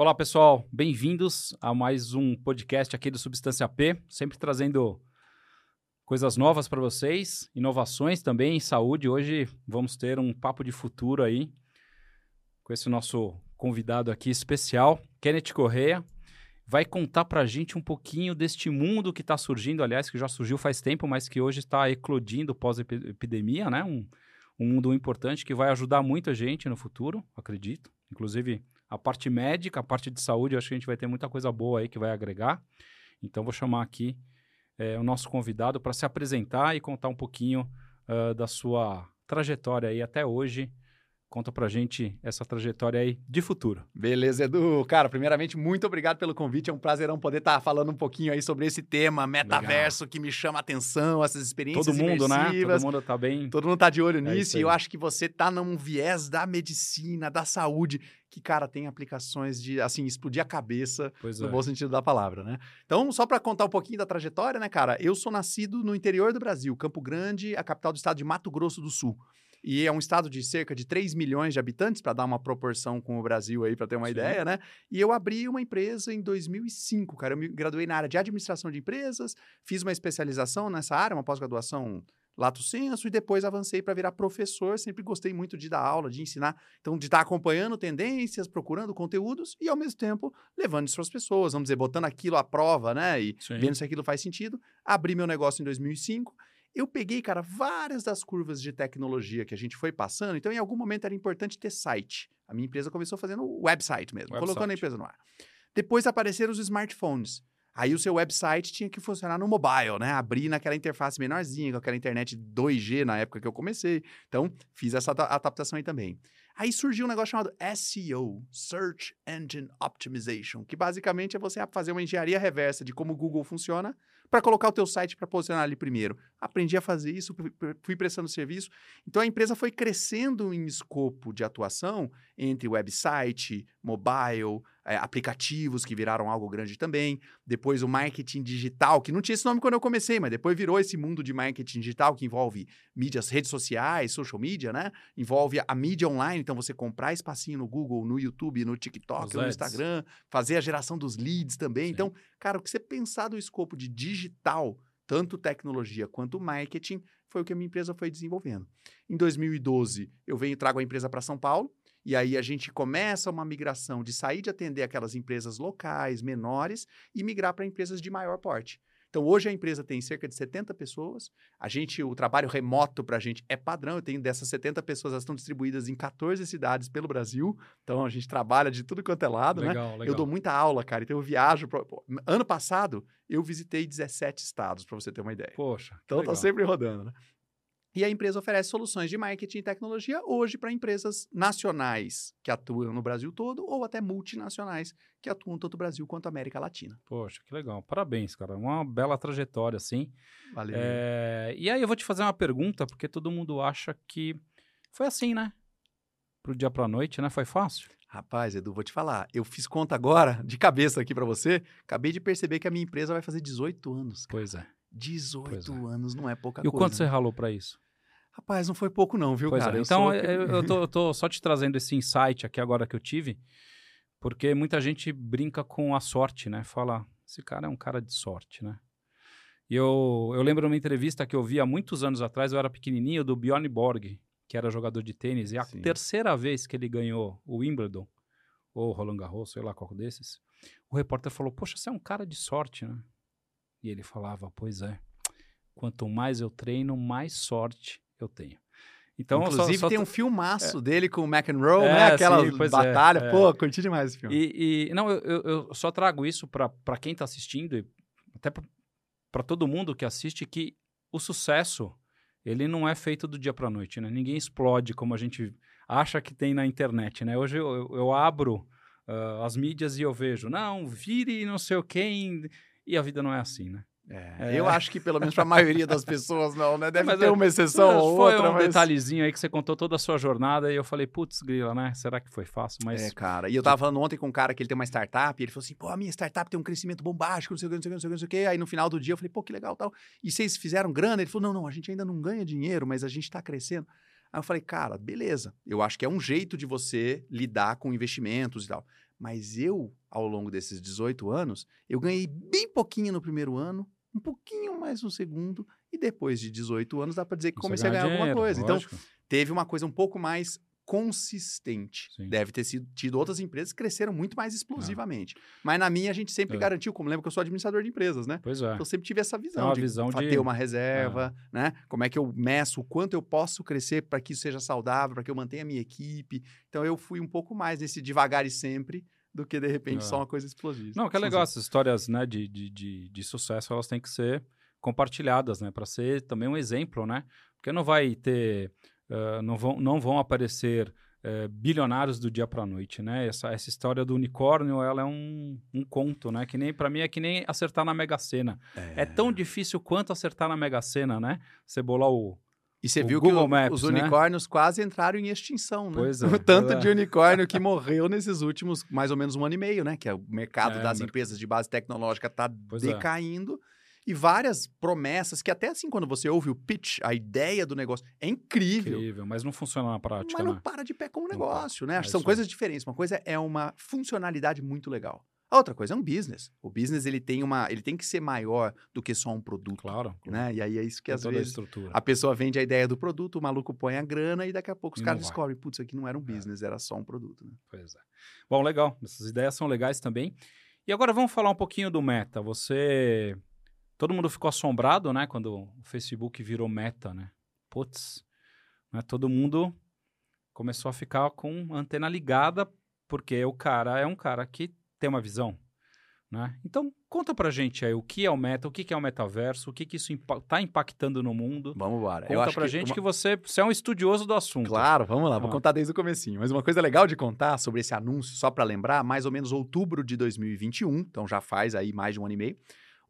Olá, pessoal. Bem-vindos a mais um podcast aqui do Substância P, sempre trazendo coisas novas para vocês, inovações também em saúde. Hoje vamos ter um papo de futuro aí com esse nosso convidado aqui especial, Kenneth Correia. Vai contar para a gente um pouquinho deste mundo que está surgindo, aliás, que já surgiu faz tempo, mas que hoje está eclodindo pós-epidemia, né? Um, um mundo importante que vai ajudar muita gente no futuro, acredito. Inclusive, a parte médica, a parte de saúde, acho que a gente vai ter muita coisa boa aí que vai agregar. Então, vou chamar aqui é, o nosso convidado para se apresentar e contar um pouquinho uh, da sua trajetória aí até hoje Conta pra gente essa trajetória aí de futuro. Beleza, Edu. Cara, primeiramente, muito obrigado pelo convite. É um prazerão poder estar tá falando um pouquinho aí sobre esse tema, metaverso, Legal. que me chama a atenção, essas experiências Todo mundo, né? imersivas. né? Todo mundo tá bem... Todo mundo tá de olho é nisso. E eu acho que você tá num viés da medicina, da saúde, que, cara, tem aplicações de, assim, explodir a cabeça, pois no é. bom sentido da palavra, né? Então, só para contar um pouquinho da trajetória, né, cara? Eu sou nascido no interior do Brasil, Campo Grande, a capital do estado de Mato Grosso do Sul. E é um estado de cerca de 3 milhões de habitantes, para dar uma proporção com o Brasil aí, para ter uma Sim. ideia, né? E eu abri uma empresa em 2005, cara. Eu me graduei na área de administração de empresas, fiz uma especialização nessa área, uma pós-graduação lato senso e depois avancei para virar professor. Sempre gostei muito de dar aula, de ensinar. Então, de estar tá acompanhando tendências, procurando conteúdos e, ao mesmo tempo, levando isso para as pessoas, vamos dizer, botando aquilo à prova, né? E Sim. vendo se aquilo faz sentido. Abri meu negócio em 2005 eu peguei, cara, várias das curvas de tecnologia que a gente foi passando, então em algum momento era importante ter site. A minha empresa começou fazendo website mesmo, website. colocando a empresa no ar. Depois apareceram os smartphones. Aí o seu website tinha que funcionar no mobile, né? Abrir naquela interface menorzinha, com aquela internet 2G na época que eu comecei. Então, fiz essa adaptação aí também. Aí surgiu um negócio chamado SEO, Search Engine Optimization, que basicamente é você fazer uma engenharia reversa de como o Google funciona para colocar o teu site para posicionar ali primeiro. Aprendi a fazer isso, fui prestando serviço. Então a empresa foi crescendo em escopo de atuação entre website, mobile, é, aplicativos que viraram algo grande também. Depois o marketing digital, que não tinha esse nome quando eu comecei, mas depois virou esse mundo de marketing digital que envolve mídias, redes sociais, social media, né? Envolve a mídia online, então você comprar espacinho no Google, no YouTube, no TikTok, no Instagram, fazer a geração dos leads também. Sim. Então, cara, o que você pensar do escopo de digital, tanto tecnologia quanto marketing, foi o que a minha empresa foi desenvolvendo. Em 2012, eu venho trago a empresa para São Paulo. E aí a gente começa uma migração de sair de atender aquelas empresas locais, menores, e migrar para empresas de maior porte. Então, hoje a empresa tem cerca de 70 pessoas. A gente, o trabalho remoto para a gente é padrão. Eu tenho dessas 70 pessoas, elas estão distribuídas em 14 cidades pelo Brasil. Então, a gente trabalha de tudo quanto é lado, legal, né? Legal. Eu dou muita aula, cara. Então, eu viajo. Pro... Ano passado, eu visitei 17 estados, para você ter uma ideia. Poxa. Então, tá sempre rodando, né? E a empresa oferece soluções de marketing e tecnologia hoje para empresas nacionais que atuam no Brasil todo ou até multinacionais que atuam tanto no Brasil quanto na América Latina. Poxa, que legal. Parabéns, cara. Uma bela trajetória, assim. Valeu. É... E aí eu vou te fazer uma pergunta, porque todo mundo acha que foi assim, né? Pro dia pra noite, né? Foi fácil? Rapaz, Edu, vou te falar. Eu fiz conta agora, de cabeça aqui para você. Acabei de perceber que a minha empresa vai fazer 18 anos. Cara. Pois é. 18 é. anos não é pouca e coisa. E o quanto né? você ralou para isso? Rapaz, não foi pouco não, viu, pois cara? É. Então, eu, eu, tô, eu tô só te trazendo esse insight aqui agora que eu tive, porque muita gente brinca com a sorte, né? Fala, esse cara é um cara de sorte, né? E eu, eu lembro uma entrevista que eu vi há muitos anos atrás, eu era pequenininho, do Bjorn Borg, que era jogador de tênis, e a Sim. terceira vez que ele ganhou o Wimbledon, ou Roland Garros, sei lá qual desses, o repórter falou, poxa, você é um cara de sorte, né? E ele falava, pois é, quanto mais eu treino, mais sorte eu tenho. Então, Inclusive, só, só tem um filmaço é. dele com o McEnroe, é, né? Aquela sim, batalha. É, Pô, curti demais esse filme. E, e não, eu, eu, só trago isso para quem está assistindo e até para todo mundo que assiste que o sucesso ele não é feito do dia para noite, né? Ninguém explode como a gente acha que tem na internet, né? Hoje eu, eu abro uh, as mídias e eu vejo, não, vire não sei o quem, e a vida não é assim, né? É, é. Eu acho que pelo menos para a maioria das pessoas não, né? Deve mas ter uma exceção ou foi outra. um mas... detalhezinho aí que você contou toda a sua jornada e eu falei, putz, grila, né? Será que foi fácil? Mas... É, cara. E eu tava falando ontem com um cara que ele tem uma startup e ele falou assim, pô, a minha startup tem um crescimento bombástico, não sei o que, não sei o que, não sei o que, não sei o que. Aí no final do dia eu falei, pô, que legal tal. E vocês fizeram grana? Ele falou, não, não, a gente ainda não ganha dinheiro, mas a gente está crescendo. Aí eu falei, cara, beleza. Eu acho que é um jeito de você lidar com investimentos e tal. Mas eu, ao longo desses 18 anos, eu ganhei bem pouquinho no primeiro ano, um pouquinho mais no segundo, e depois de 18 anos dá para dizer que comecei a ganhar dinheiro, alguma coisa. Então, lógico. Então, teve uma coisa um pouco mais consistente. Sim. Deve ter sido, tido outras empresas que cresceram muito mais explosivamente. Ah. Mas na minha, a gente sempre é. garantiu, como lembra que eu sou administrador de empresas, né? Pois é. Então, eu sempre tive essa visão é uma de visão de ter uma reserva, é. né? Como é que eu meço o quanto eu posso crescer para que isso seja saudável, para que eu mantenha a minha equipe. Então, eu fui um pouco mais nesse devagar e sempre do que, de repente, é. só uma coisa explosiva. Não, que é legal, essas histórias né, de, de, de, de sucesso, elas têm que ser compartilhadas, né? Para ser também um exemplo, né? Porque não vai ter... Uh, não, vão, não vão aparecer é, bilionários do dia para a noite, né? Essa, essa história do unicórnio, ela é um, um conto, né? Que nem para mim é que nem acertar na Mega Sena. É... é... tão difícil quanto acertar na Mega Sena, né? Você bolar o e você viu Google que Maps, os né? unicórnios né? quase entraram em extinção, né? Pois é, o tanto é. de unicórnio que morreu nesses últimos mais ou menos um ano e meio, né? Que é o mercado é, das empresas de base tecnológica está é. decaindo e várias promessas que até assim, quando você ouve o pitch, a ideia do negócio, é incrível. Incrível, mas não funciona na prática, Mas não né? para de pé como negócio, né? É São coisas diferentes. Uma coisa é uma funcionalidade muito legal. A outra coisa é um business. O business ele tem uma, ele tem que ser maior do que só um produto. Claro. Né? E aí é isso que tem às vezes a, a, pessoa vende a ideia do produto, o maluco põe a grana e daqui a pouco os caras descobrem, putz, isso aqui não era um é. business, é. era só um produto. Né? Pois é. Bom, legal. Essas ideias são legais também. E agora vamos falar um pouquinho do Meta. Você Todo mundo ficou assombrado, né? Quando o Facebook virou meta, né? Putz, né? todo mundo começou a ficar com a antena ligada, porque o cara é um cara que tem uma visão, né? Então, conta pra gente aí o que é o meta, o que é o metaverso, o que, que isso impa tá impactando no mundo. Vamos embora. Conta Eu acho pra que gente uma... que você, você é um estudioso do assunto. Claro, vamos lá, vou contar desde o comecinho. Mas uma coisa legal de contar sobre esse anúncio, só para lembrar, mais ou menos outubro de 2021, então já faz aí mais de um ano e meio,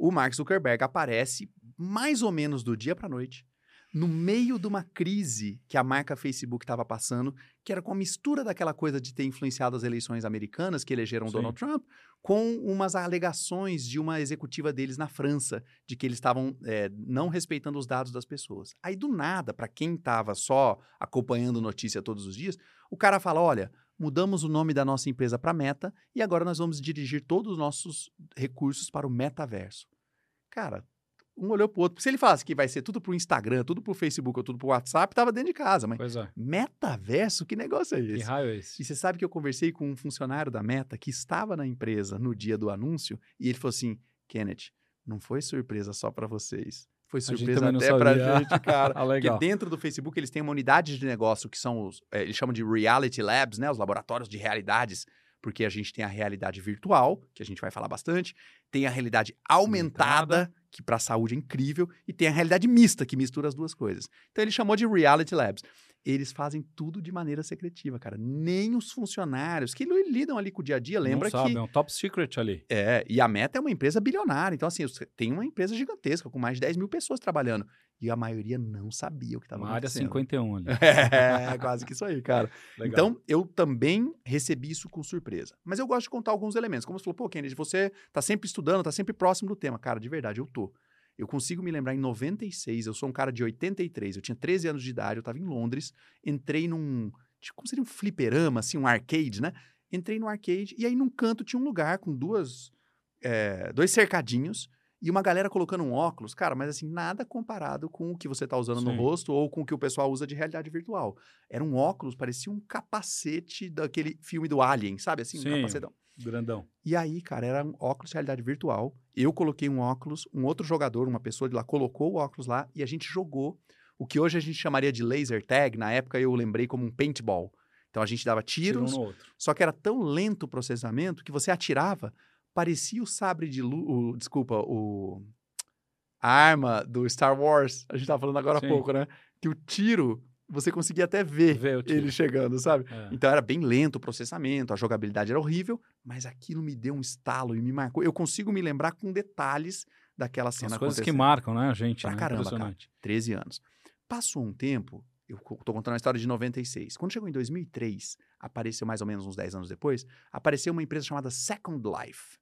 o Mark Zuckerberg aparece mais ou menos do dia para noite, no meio de uma crise que a marca Facebook estava passando, que era com a mistura daquela coisa de ter influenciado as eleições americanas que elegeram Sim. Donald Trump, com umas alegações de uma executiva deles na França, de que eles estavam é, não respeitando os dados das pessoas. Aí, do nada, para quem estava só acompanhando notícia todos os dias, o cara fala: olha, mudamos o nome da nossa empresa para Meta e agora nós vamos dirigir todos os nossos recursos para o metaverso. Cara, um olhou pro outro. Se ele falasse que vai ser tudo pro Instagram, tudo pro Facebook ou tudo pro WhatsApp, tava dentro de casa. Mas pois é. metaverso, que negócio é esse? Que raio é esse? E você sabe que eu conversei com um funcionário da Meta que estava na empresa no dia do anúncio e ele falou assim: Kenneth, não foi surpresa só para vocês. Foi surpresa até pra gente, cara. ah, legal. Porque dentro do Facebook eles têm uma unidade de negócio que são os. É, eles chamam de Reality Labs, né? Os laboratórios de realidades. Porque a gente tem a realidade virtual, que a gente vai falar bastante, tem a realidade aumentada, aumentada. que para a saúde é incrível, e tem a realidade mista, que mistura as duas coisas. Então ele chamou de Reality Labs eles fazem tudo de maneira secretiva, cara. Nem os funcionários que lidam ali com o dia a dia, lembra Não sabe, que... é um top secret ali. É, e a Meta é uma empresa bilionária. Então, assim, tem uma empresa gigantesca, com mais de 10 mil pessoas trabalhando. E a maioria não sabia o que estava acontecendo. Uma área 51 ali. É, quase que isso aí, cara. então, eu também recebi isso com surpresa. Mas eu gosto de contar alguns elementos. Como você falou, pô, Kennedy, você tá sempre estudando, tá sempre próximo do tema. Cara, de verdade, eu tô. Eu consigo me lembrar em 96, eu sou um cara de 83, eu tinha 13 anos de idade, eu estava em Londres, entrei num, tipo, como seria um fliperama, assim, um arcade, né? Entrei no arcade e aí num canto tinha um lugar com duas, é, dois cercadinhos e uma galera colocando um óculos, cara, mas assim, nada comparado com o que você está usando Sim. no rosto ou com o que o pessoal usa de realidade virtual. Era um óculos, parecia um capacete daquele filme do Alien, sabe? Assim, Sim. um capacetão. Grandão. E aí, cara, era um óculos de realidade virtual. Eu coloquei um óculos, um outro jogador, uma pessoa de lá, colocou o óculos lá e a gente jogou o que hoje a gente chamaria de laser tag. Na época eu lembrei como um paintball. Então a gente dava tiros, um só que era tão lento o processamento que você atirava, parecia o sabre de luz. O, desculpa, o. A arma do Star Wars. A gente tava falando agora Sim. há pouco, né? Que o tiro você conseguia até ver, ver ele chegando, sabe? É. Então era bem lento o processamento, a jogabilidade era horrível, mas aquilo me deu um estalo e me marcou. Eu consigo me lembrar com detalhes daquela cena As coisas que marcam, né, gente? Pra né? caramba, cara. 13 anos. Passou um tempo, eu tô contando a história de 96. Quando chegou em 2003, apareceu mais ou menos uns 10 anos depois, apareceu uma empresa chamada Second Life.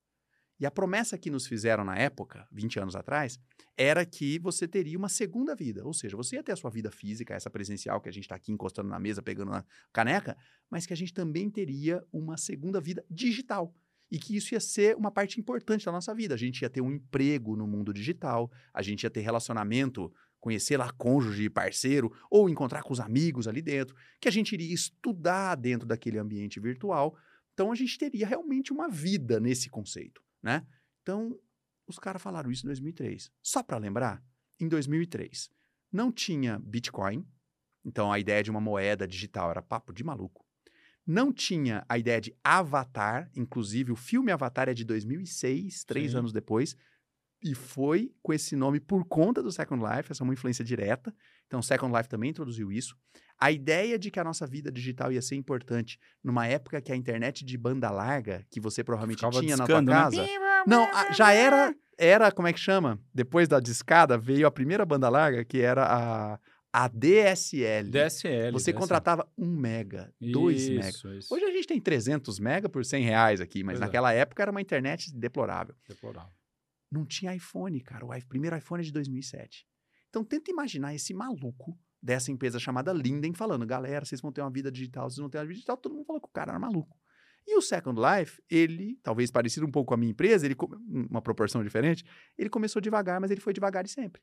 E a promessa que nos fizeram na época, 20 anos atrás, era que você teria uma segunda vida. Ou seja, você ia ter a sua vida física, essa presencial que a gente está aqui encostando na mesa, pegando na caneca, mas que a gente também teria uma segunda vida digital. E que isso ia ser uma parte importante da nossa vida. A gente ia ter um emprego no mundo digital, a gente ia ter relacionamento, conhecer lá cônjuge, parceiro, ou encontrar com os amigos ali dentro, que a gente iria estudar dentro daquele ambiente virtual. Então a gente teria realmente uma vida nesse conceito né? Então, os caras falaram isso em 2003. Só para lembrar, em 2003 não tinha Bitcoin, então a ideia de uma moeda digital era papo de maluco. Não tinha a ideia de Avatar, inclusive o filme Avatar é de 2006, três Sim. anos depois, e foi com esse nome por conta do Second Life, essa é uma influência direta. Então, o Second Life também introduziu isso. A ideia de que a nossa vida digital ia ser importante numa época que a internet de banda larga, que você provavelmente Ficava tinha na tua né? casa. Né? Não, já era, era, como é que chama? Depois da discada, veio a primeira banda larga, que era a, a DSL. DSL. Você DSL. contratava 1 mega, 2 mega. Isso. Hoje a gente tem 300 mega por 100 reais aqui, mas pois é. naquela é. época era uma internet deplorável. Deplorável. Não tinha iPhone, cara. O primeiro iPhone é de 2007. Então tenta imaginar esse maluco dessa empresa chamada Linden falando, galera, vocês vão ter uma vida digital, vocês vão ter uma vida digital. Todo mundo falou que o cara era maluco. E o Second Life, ele, talvez parecido um pouco com a minha empresa, ele uma proporção diferente, ele começou devagar, mas ele foi devagar e sempre.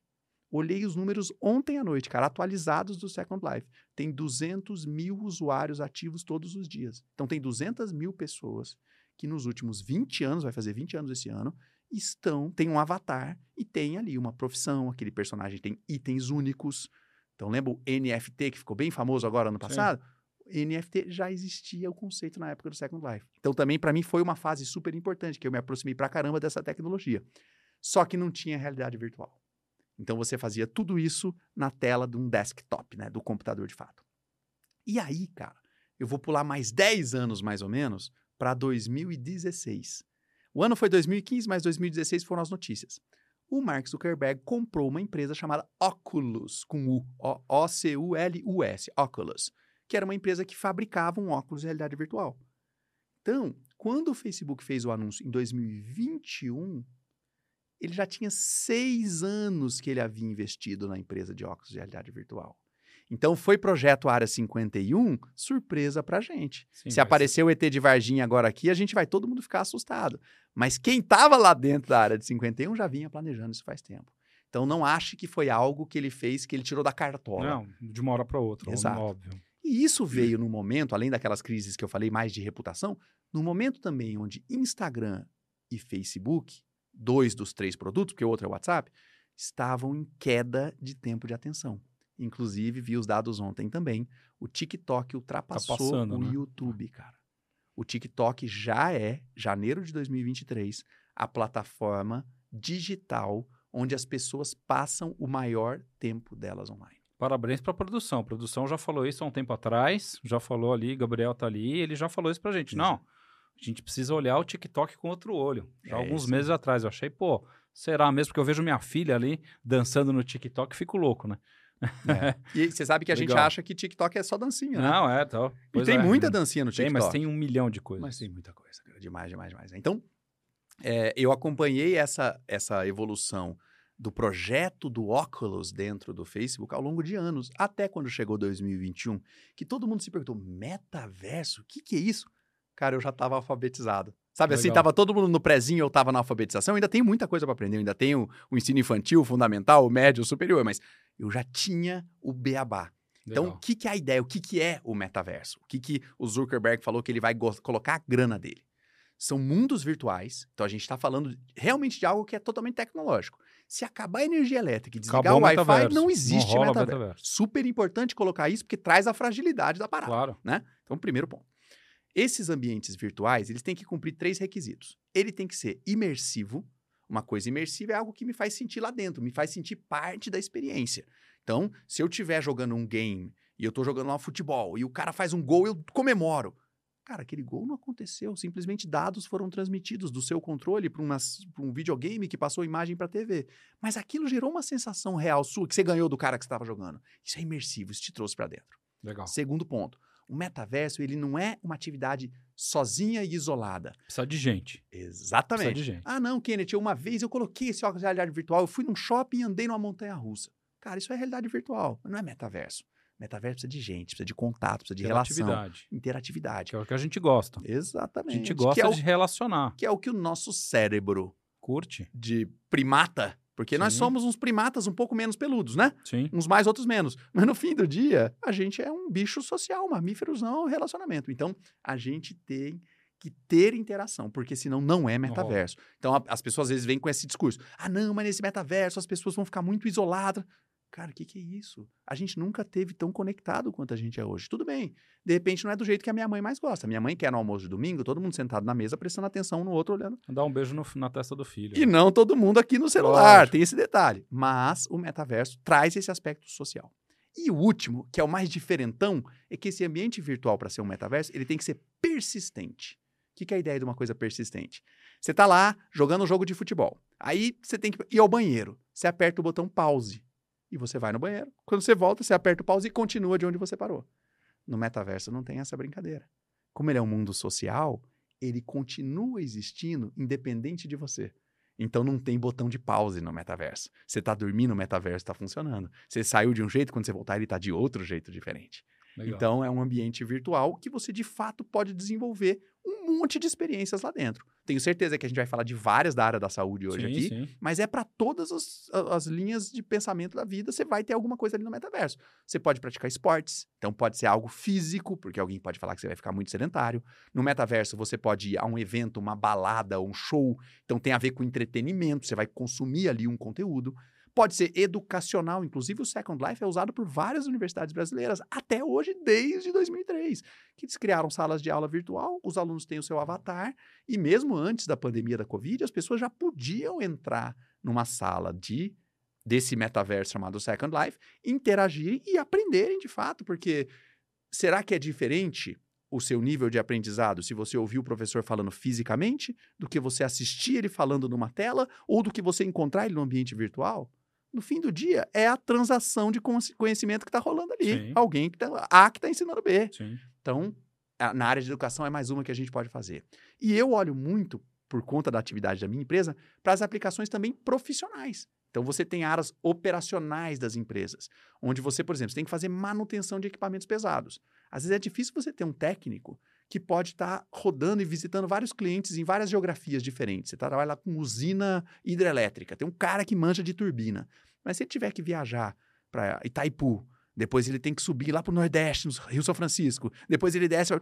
Olhei os números ontem à noite, cara, atualizados do Second Life. Tem 200 mil usuários ativos todos os dias. Então, tem 200 mil pessoas que nos últimos 20 anos, vai fazer 20 anos esse ano, estão, tem um avatar e tem ali uma profissão, aquele personagem tem itens únicos. Então, lembra o NFT que ficou bem famoso agora no passado? Sim. NFT já existia o conceito na época do Second Life. Então, também para mim foi uma fase super importante, que eu me aproximei pra caramba dessa tecnologia. Só que não tinha realidade virtual. Então, você fazia tudo isso na tela de um desktop, né? Do computador de fato. E aí, cara, eu vou pular mais 10 anos, mais ou menos, para 2016. O ano foi 2015, mas 2016 foram as notícias. O Mark Zuckerberg comprou uma empresa chamada Oculus, com U, O-C-U-L-U-S, Oculus, que era uma empresa que fabricava um óculos de realidade virtual. Então, quando o Facebook fez o anúncio em 2021, ele já tinha seis anos que ele havia investido na empresa de óculos de realidade virtual. Então foi projeto Área 51, surpresa pra gente. Sim, Se aparecer o ET de Varginha agora aqui, a gente vai todo mundo ficar assustado. Mas quem estava lá dentro da Área de 51 já vinha planejando isso faz tempo. Então não ache que foi algo que ele fez que ele tirou da cartola. Não, de uma hora para outra, Exato. óbvio. E isso veio no momento, além daquelas crises que eu falei mais de reputação, no momento também onde Instagram e Facebook, dois dos três produtos, porque o outro é o WhatsApp, estavam em queda de tempo de atenção. Inclusive, vi os dados ontem também. O TikTok ultrapassou tá passando, o né? YouTube, cara. O TikTok já é, janeiro de 2023, a plataforma digital onde as pessoas passam o maior tempo delas online. Parabéns para a produção. A produção já falou isso há um tempo atrás, já falou ali, Gabriel tá ali, ele já falou isso pra gente. Não, a gente precisa olhar o TikTok com outro olho. Já é alguns isso. meses atrás eu achei, pô, será mesmo? Porque eu vejo minha filha ali dançando no TikTok e fico louco, né? É. E você sabe que a Legal. gente acha que TikTok é só dancinha, né? Não, é, tal. e tem é. muita dancinha no TikTok. Tem, mas tem um milhão de coisas. Mas tem muita coisa, demais, demais, demais. Então, é, eu acompanhei essa, essa evolução do projeto do Oculus dentro do Facebook ao longo de anos, até quando chegou 2021, que todo mundo se perguntou, metaverso, o que, que é isso? Cara, eu já estava alfabetizado. Sabe assim, Legal. assim, tava todo mundo no prezinho, eu tava na alfabetização, ainda tem muita coisa para aprender, eu ainda tenho o ensino infantil, fundamental, o médio, o superior, mas eu já tinha o beabá. Então, o que, que é a ideia? O que, que é o metaverso? O que, que o Zuckerberg falou que ele vai colocar a grana dele? São mundos virtuais. Então, a gente está falando realmente de algo que é totalmente tecnológico. Se acabar a energia elétrica e desligar Acabou o Wi-Fi, não existe não metaverso. metaverso. Super importante colocar isso, porque traz a fragilidade da parada. Claro. Né? Então, primeiro ponto. Esses ambientes virtuais, eles têm que cumprir três requisitos. Ele tem que ser imersivo, uma coisa imersiva é algo que me faz sentir lá dentro, me faz sentir parte da experiência. Então, se eu estiver jogando um game e eu estou jogando lá um futebol e o cara faz um gol, eu comemoro. Cara, aquele gol não aconteceu. Simplesmente dados foram transmitidos do seu controle para um videogame que passou imagem para a TV. Mas aquilo gerou uma sensação real sua que você ganhou do cara que estava jogando. Isso é imersivo, isso te trouxe para dentro. Legal. Segundo ponto, o metaverso ele não é uma atividade sozinha e isolada. Precisa de gente. Exatamente. Precisa de gente. Ah, não, Kenneth, uma vez eu coloquei esse óculos de realidade virtual, eu fui num shopping e andei numa montanha russa. Cara, isso é realidade virtual, não é metaverso. Metaverso precisa de gente, precisa de contato, precisa de relação. Interatividade. Que é o que a gente gosta. Exatamente. A gente gosta é de relacionar. Que é o que o nosso cérebro curte. De primata. Porque Sim. nós somos uns primatas um pouco menos peludos, né? Sim. Uns mais, outros menos. Mas no fim do dia, a gente é um bicho social, mamíferos não relacionamento. Então, a gente tem que ter interação, porque senão não é metaverso. Então, a, as pessoas às vezes vêm com esse discurso: ah, não, mas nesse metaverso as pessoas vão ficar muito isoladas. Cara, o que, que é isso? A gente nunca teve tão conectado quanto a gente é hoje. Tudo bem. De repente não é do jeito que a minha mãe mais gosta. Minha mãe quer no almoço de domingo, todo mundo sentado na mesa, prestando atenção um no outro, olhando. Dar um beijo no, na testa do filho. E né? não todo mundo aqui no celular. Lógico. Tem esse detalhe. Mas o metaverso traz esse aspecto social. E o último, que é o mais diferentão, é que esse ambiente virtual, para ser um metaverso, ele tem que ser persistente. O que, que é a ideia de uma coisa persistente? Você está lá jogando um jogo de futebol. Aí você tem que ir ao banheiro. Você aperta o botão pause e você vai no banheiro. Quando você volta, você aperta o pause e continua de onde você parou. No metaverso não tem essa brincadeira. Como ele é um mundo social, ele continua existindo independente de você. Então não tem botão de pause no metaverso. Você está dormindo, o metaverso está funcionando. Você saiu de um jeito, quando você voltar, ele está de outro jeito diferente. Legal. Então é um ambiente virtual que você de fato pode desenvolver monte de experiências lá dentro. Tenho certeza que a gente vai falar de várias da área da saúde hoje sim, aqui, sim. mas é para todas as, as, linhas de pensamento da vida, você vai ter alguma coisa ali no metaverso. Você pode praticar esportes, então pode ser algo físico, porque alguém pode falar que você vai ficar muito sedentário. No metaverso, você pode ir a um evento, uma balada, um show, então tem a ver com entretenimento, você vai consumir ali um conteúdo. Pode ser educacional, inclusive o Second Life é usado por várias universidades brasileiras até hoje, desde 2003, que eles criaram salas de aula virtual, os alunos têm o seu avatar, e mesmo antes da pandemia da Covid, as pessoas já podiam entrar numa sala de desse metaverso chamado Second Life, interagir e aprenderem de fato, porque será que é diferente o seu nível de aprendizado se você ouvir o professor falando fisicamente, do que você assistir ele falando numa tela, ou do que você encontrar ele no ambiente virtual? No fim do dia, é a transação de conhecimento que está rolando ali. Sim. Alguém que tá, A que está ensinando B. Sim. Então, na área de educação é mais uma que a gente pode fazer. E eu olho muito, por conta da atividade da minha empresa, para as aplicações também profissionais. Então, você tem áreas operacionais das empresas, onde você, por exemplo, tem que fazer manutenção de equipamentos pesados. Às vezes é difícil você ter um técnico que pode estar tá rodando e visitando vários clientes em várias geografias diferentes. Você trabalha lá com usina hidrelétrica, tem um cara que manja de turbina. Mas se ele tiver que viajar para Itaipu, depois ele tem que subir lá para o Nordeste, no Rio São Francisco, depois ele desce.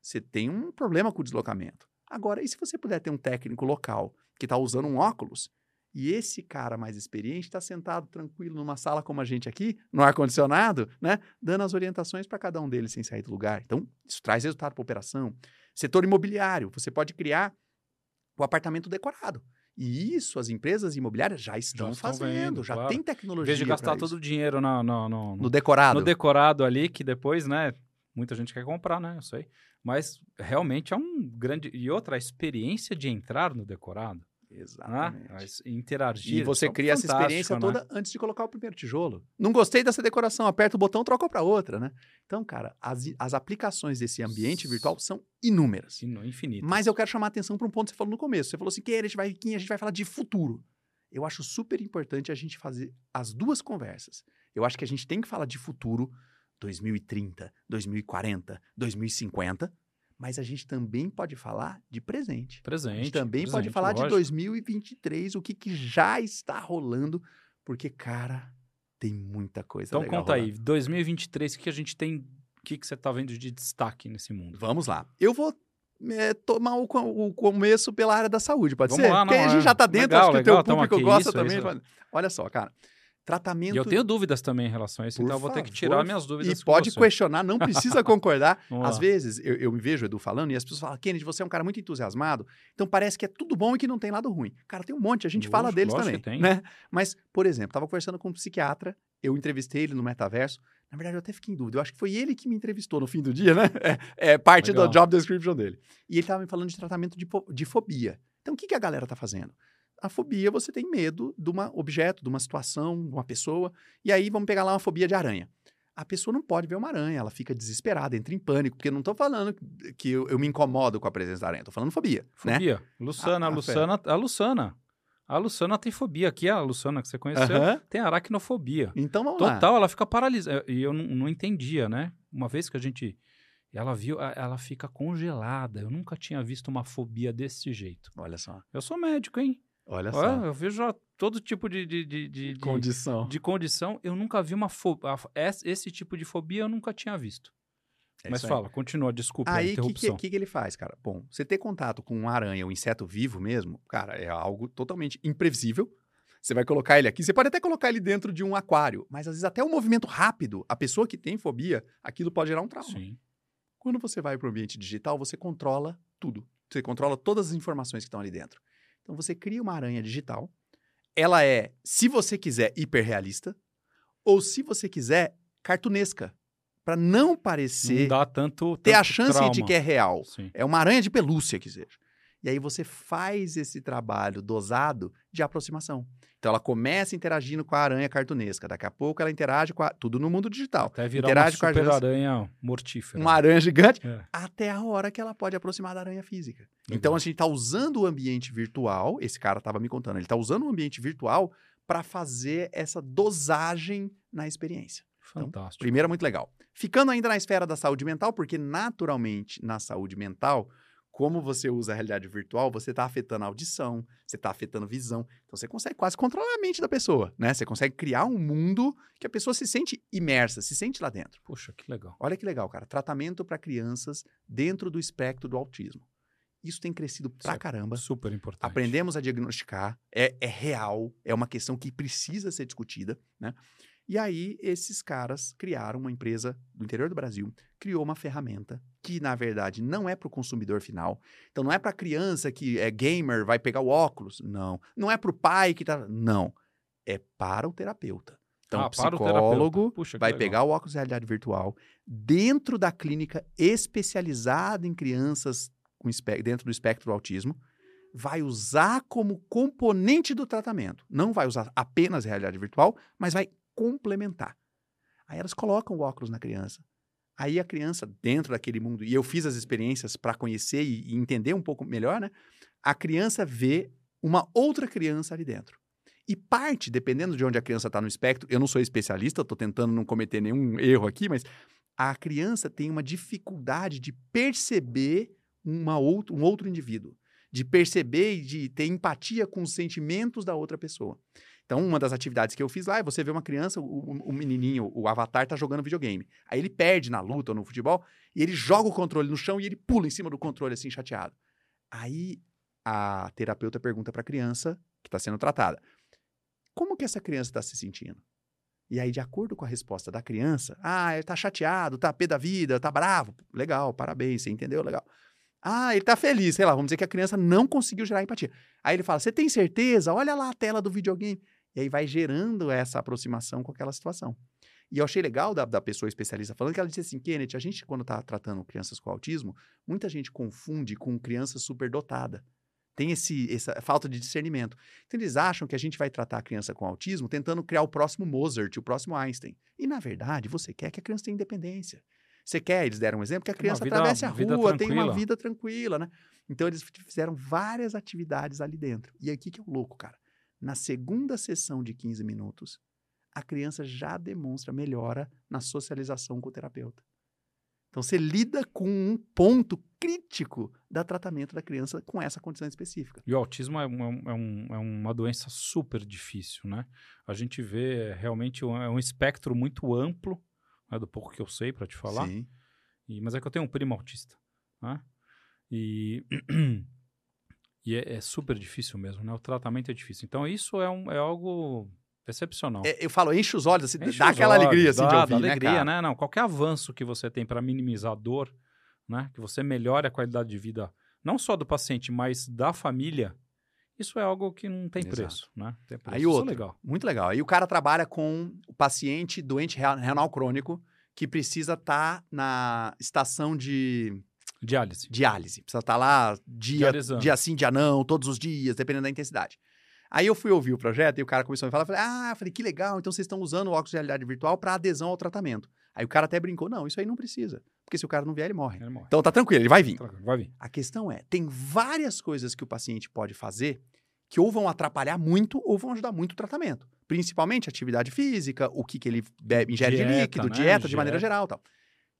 Você tem um problema com o deslocamento. Agora, e se você puder ter um técnico local que está usando um óculos e esse cara mais experiente está sentado tranquilo numa sala como a gente aqui, no ar-condicionado, né? Dando as orientações para cada um deles sem sair do lugar. Então, isso traz resultado para a operação. Setor imobiliário, você pode criar o apartamento decorado. E isso as empresas imobiliárias já estão, já estão fazendo, vendo, já claro. tem tecnologia. Em vez de gastar todo o dinheiro no, no, no, no, decorado. No decorado ali, que depois, né? Muita gente quer comprar, né? Eu sei. Mas realmente é um grande. E outra, a experiência de entrar no decorado Exatamente. Né? Interagir. E você cria essa experiência né? toda antes de colocar o primeiro tijolo. Não gostei dessa decoração, aperta o botão, troca para outra, né? Então, cara, as, as aplicações desse ambiente virtual são inúmeras. Infinito. Mas eu quero chamar a atenção para um ponto que você falou no começo. Você falou assim, que a gente vai, a gente vai falar de futuro. Eu acho super importante a gente fazer as duas conversas. Eu acho que a gente tem que falar de futuro 2030, 2040, 2050, mas a gente também pode falar de presente. Presente. A gente também presente, pode falar lógico. de 2023, o que, que já está rolando, porque, cara, tem muita coisa Então conta rolando. aí, 2023, o que a gente tem, o que, que você está vendo de destaque nesse mundo? Vamos lá. Eu vou é, tomar o, o, começo pela área da saúde, pode Vamos ser? Lá, não, Porque a gente já está dentro, legal, acho que legal, o teu público gosta isso, também. Isso. Olha só, cara. Tratamento. E eu tenho dúvidas também em relação a isso, Por então eu vou ter que tirar minhas dúvidas. E pode você. questionar, não precisa concordar. Às vezes eu, eu, me vejo, Edu, falando, e as pessoas falam, Kennedy, você é um cara muito entusiasmado, então parece que é tudo bom e que não tem lado ruim. Cara, tem um monte, a gente Lógico, fala deles também. tem. Né? Mas, por exemplo, estava conversando com um psiquiatra, eu entrevistei ele no metaverso. Na verdade, eu até fiquei em dúvida. Eu acho que foi ele que me entrevistou no fim do dia, né? É, é parte Legal. do job description dele. E ele estava me falando de tratamento de, de fobia. Então, o que, que a galera tá fazendo? A fobia, você tem medo de um objeto, de uma situação, de uma pessoa. E aí, vamos pegar lá uma fobia de aranha a pessoa não pode ver uma aranha, ela fica desesperada, entra em pânico, porque eu não estou falando que eu, eu, me incomodo com a presença da aranha, estou falando fobia. Né? Fobia. Né? Luciana, a, a, Luciana, a Luciana. A Luciana tem fobia. Aqui, a Luciana que você conheceu, tem aracnofobia. Então vamos Total, lá. Total, ela fica paralisada. E eu não, não entendia, né? Uma vez que a gente. Ela viu, ela fica congelada. Eu nunca tinha visto uma fobia desse jeito. Olha só. Eu sou médico, hein? Olha só. eu vejo todo tipo de, de, de, de, condição. De, de condição. Eu nunca vi uma fobia. Esse tipo de fobia eu nunca tinha visto. É Mas fala, continua, desculpa aí, a interrupção. Aí, o que, que, que, ele faz, cara? Bom, você ter contato com uma aranha, um inseto vivo mesmo, cara, é algo totalmente imprevisível. Você vai colocar ele aqui, você pode até colocar ele dentro de um aquário, mas às vezes até um movimento rápido, a pessoa que tem fobia, aquilo pode gerar um trauma. Sim. Quando você vai para o ambiente digital, você controla tudo. Você controla todas as informações que estão ali dentro. Então você cria uma aranha digital. Ela é, se você quiser, hiperrealista, ou se você quiser, cartunesca. Para não parecer. Não dá tanto. ter tanto a chance trauma. de que é seja. Sim. É uma aranha de pelúcia, que seja. E aí você faz esse trabalho dosado de aproximação. Então ela começa interagindo com a aranha cartunesca. Daqui a pouco ela interage com a, tudo no mundo digital. Até virar interage uma super aranha mortífera. Uma aranha gigante, é. até a hora que ela pode aproximar da aranha física. Legal. Então a gente está usando o ambiente virtual, esse cara estava me contando, ele está usando o ambiente virtual para fazer essa dosagem na experiência. Então, Fantástico. Então, primeiro, muito legal. Ficando ainda na esfera da saúde mental, porque naturalmente na saúde mental como você usa a realidade virtual, você está afetando a audição, você está afetando a visão. Então você consegue quase controlar a mente da pessoa, né? Você consegue criar um mundo que a pessoa se sente imersa, se sente lá dentro. Puxa, que legal. Olha que legal, cara. Tratamento para crianças dentro do espectro do autismo. Isso tem crescido pra caramba. Super importante. Aprendemos a diagnosticar, é, é real, é uma questão que precisa ser discutida, né? E aí, esses caras criaram uma empresa do interior do Brasil, criou uma ferramenta que, na verdade, não é para o consumidor final. Então, não é para a criança que é gamer, vai pegar o óculos. Não. Não é para o pai que está. Não. É para o terapeuta. Então, ah, o psicólogo o Puxa, vai legal. pegar o óculos de realidade virtual dentro da clínica especializada em crianças com dentro do espectro do autismo, vai usar como componente do tratamento. Não vai usar apenas realidade virtual, mas vai complementar. Aí elas colocam o óculos na criança. Aí a criança, dentro daquele mundo, e eu fiz as experiências para conhecer e, e, entender um pouco melhor, né? A criança vê uma outra criança ali dentro. E parte, dependendo de onde a criança está no espectro, eu não sou especialista, estou tentando não cometer nenhum erro aqui, mas a criança tem uma dificuldade de perceber uma outro, um outro indivíduo, de perceber e de ter empatia com os sentimentos da outra pessoa. Então, uma das atividades que eu fiz lá é você vê uma criança, o, o menininho, o avatar, tá jogando videogame. Aí ele perde na luta ou no futebol e ele joga o controle no chão e ele pula em cima do controle, assim, chateado. Aí a terapeuta pergunta para a criança que está sendo tratada: como que essa criança está se sentindo? E aí, de acordo com a resposta da criança, ah, ele tá chateado, tá pé da vida, tá bravo. Legal, parabéns, você entendeu? Legal. Ah, ele tá feliz, sei lá, vamos dizer que a criança não conseguiu gerar empatia. Aí ele fala: Você tem certeza? Olha lá a tela do videogame. E aí vai gerando essa aproximação com aquela situação. E eu achei legal da, da pessoa especialista falando que ela disse assim, Kenneth, a gente quando está tratando crianças com autismo, muita gente confunde com criança superdotada. Tem esse, essa falta de discernimento. Então eles acham que a gente vai tratar a criança com autismo tentando criar o próximo Mozart, o próximo Einstein. E na verdade, você quer que a criança tenha independência. Você quer, eles deram um exemplo, que a criança vida, atravesse a rua, tenha uma vida tranquila, né? Então eles fizeram várias atividades ali dentro. E aqui que é o louco, cara. Na segunda sessão de 15 minutos, a criança já demonstra melhora na socialização com o terapeuta. Então, você lida com um ponto crítico da tratamento da criança com essa condição específica. E o autismo é, um, é, um, é uma doença super difícil, né? A gente vê realmente um, é um espectro muito amplo, né, do pouco que eu sei para te falar. Sim. E, mas é que eu tenho um primo autista, né? E E é, é, super difícil mesmo, né? O tratamento é difícil. Então, isso é, um, é algo excepcional. É, eu falo, enche os olhos, assim, enche dá aquela olhos, alegria, assim, dá, de ouvir, dá né, alegria, cara? né? Não, qualquer avanço que você tem para minimizar a dor, né? Que você melhore a qualidade de vida, não só do paciente, mas da família, Isso é algo que não tem preço, né? Tem preço. Aí outro, legal. muito legal. Aí o cara trabalha com o paciente doente renal crônico que precisa estar tá na estação de diálise. Diálise. Precisa estar tá lá dia, dia sim, dia não, todos os dias, dependendo da intensidade. Aí eu fui ouvir o projeto e o cara começou a me falar, falei, ah, falei, que legal, então vocês estão usando o óculos de realidade virtual para adesão ao tratamento. Aí o cara até brincou, não, isso aí não precisa, porque se o cara não vier, ele morre. Ele morre. Então tá tranquilo, ele vai vir. Vai vir. A questão é, tem várias coisas que o paciente pode fazer que ou vão atrapalhar muito ou vão ajudar muito o tratamento. Principalmente atividade física, o que, que ele bebe, ingere dieta, de líquido, né? dieta de maneira geral tal. O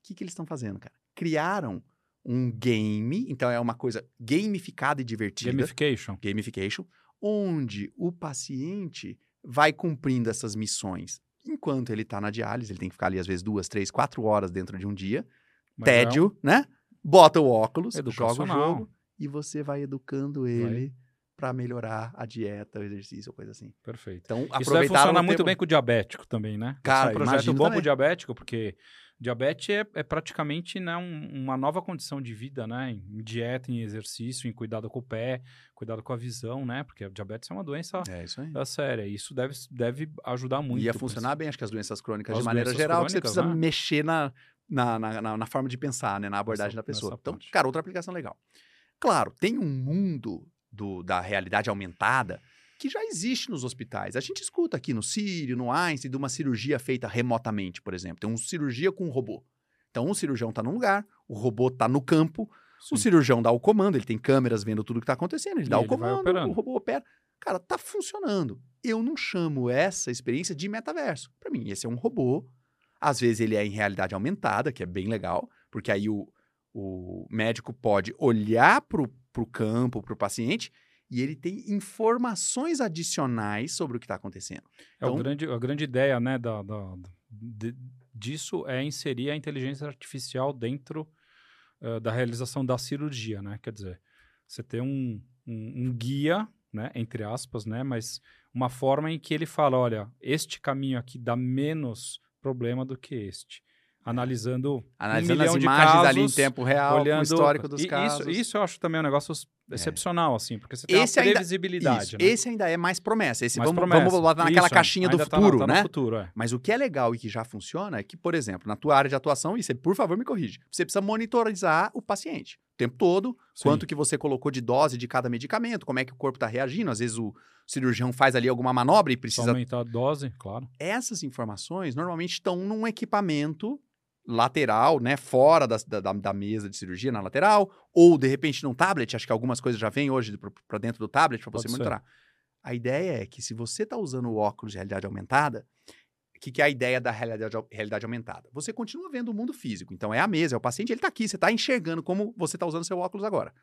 que, que eles estão fazendo, cara? Criaram um game, então é uma coisa gamificada e divertida. Gamification. Gamification, onde o paciente vai cumprindo essas missões. Enquanto ele está na diálise, ele tem que ficar ali às vezes duas, três, quatro horas dentro de um dia. Mas tédio, é um... né? Bota o óculos, joga o jogo e você vai educando ele. Vai para melhorar a dieta, o exercício, coisa assim. Perfeito. Então, Isso deve funcionar muito bem com o diabético também, né? Cara, é um projeto bom para o diabético, porque diabetes é, é praticamente né, um, uma nova condição de vida, né? Em dieta, em exercício, em cuidado com o pé, cuidado com a visão, né? Porque diabetes é uma doença é isso aí. Da séria. Isso deve, deve ajudar muito. Ia funcionar bem, acho que as doenças crônicas, as de maneira geral, crônicas, você precisa né? mexer na, na, na, na, forma de pensar, né? Na abordagem da pessoa. Então, cara, outra aplicação legal. Claro, tem um mundo do, da realidade aumentada que já existe nos hospitais. A gente escuta aqui no Sírio, no Einstein, de uma cirurgia feita remotamente, por exemplo. Tem uma cirurgia com um robô. Então, um cirurgião está num lugar, o robô está no campo, Sim. o cirurgião dá o comando, ele tem câmeras vendo tudo que está acontecendo, ele e dá ele o comando, o robô opera. Cara, tá funcionando. Eu não chamo essa experiência de metaverso. Para mim, esse é um robô. Às vezes ele é em realidade aumentada, que é bem legal, porque aí o, o médico pode olhar para o campo, para o paciente, e ele tem informações adicionais sobre o que está acontecendo. É então, grande, a grande ideia né, da, da de, disso é inserir a inteligência artificial dentro uh, da realização da cirurgia, né? Quer dizer, você tem um, um, um, guia, né, entre aspas, né, mas uma forma em que ele fala, olha, este caminho aqui dá menos problema do que este analisando, analisando um as imagens casos, ali em tempo real, olhando o histórico dos casos. Isso, isso eu acho também um negócio é. excepcional, assim, porque você tem esse uma previsibilidade. Ainda, né? Esse ainda é mais promessa. Esse mais vamos, promessa. vamos botar naquela isso, caixinha do futuro, tá, tá né? Futuro, é. Mas o que é legal e que já funciona é que, por exemplo, na tua área de atuação, e você, por favor, me corrige, você precisa monitorizar o paciente tempo todo, Sim. quanto que você colocou de dose de cada medicamento, como é que o corpo está reagindo. Às vezes o cirurgião faz ali alguma manobra e precisa... Só aumentar a dose, claro. Essas informações normalmente estão num equipamento lateral, né, fora da, da, da, mesa de cirurgia, na lateral, ou de repente num tablet, acho que algumas coisas já vêm hoje para dentro do tablet para você Pode monitorar. Ser. A ideia é que se você está usando o óculos de realidade aumentada, que, que, é a ideia da realidade, realidade aumentada? Você continua vendo o mundo físico, então é a mesa, é o paciente, ele está aqui, você está enxergando como você está usando seu óculos agora.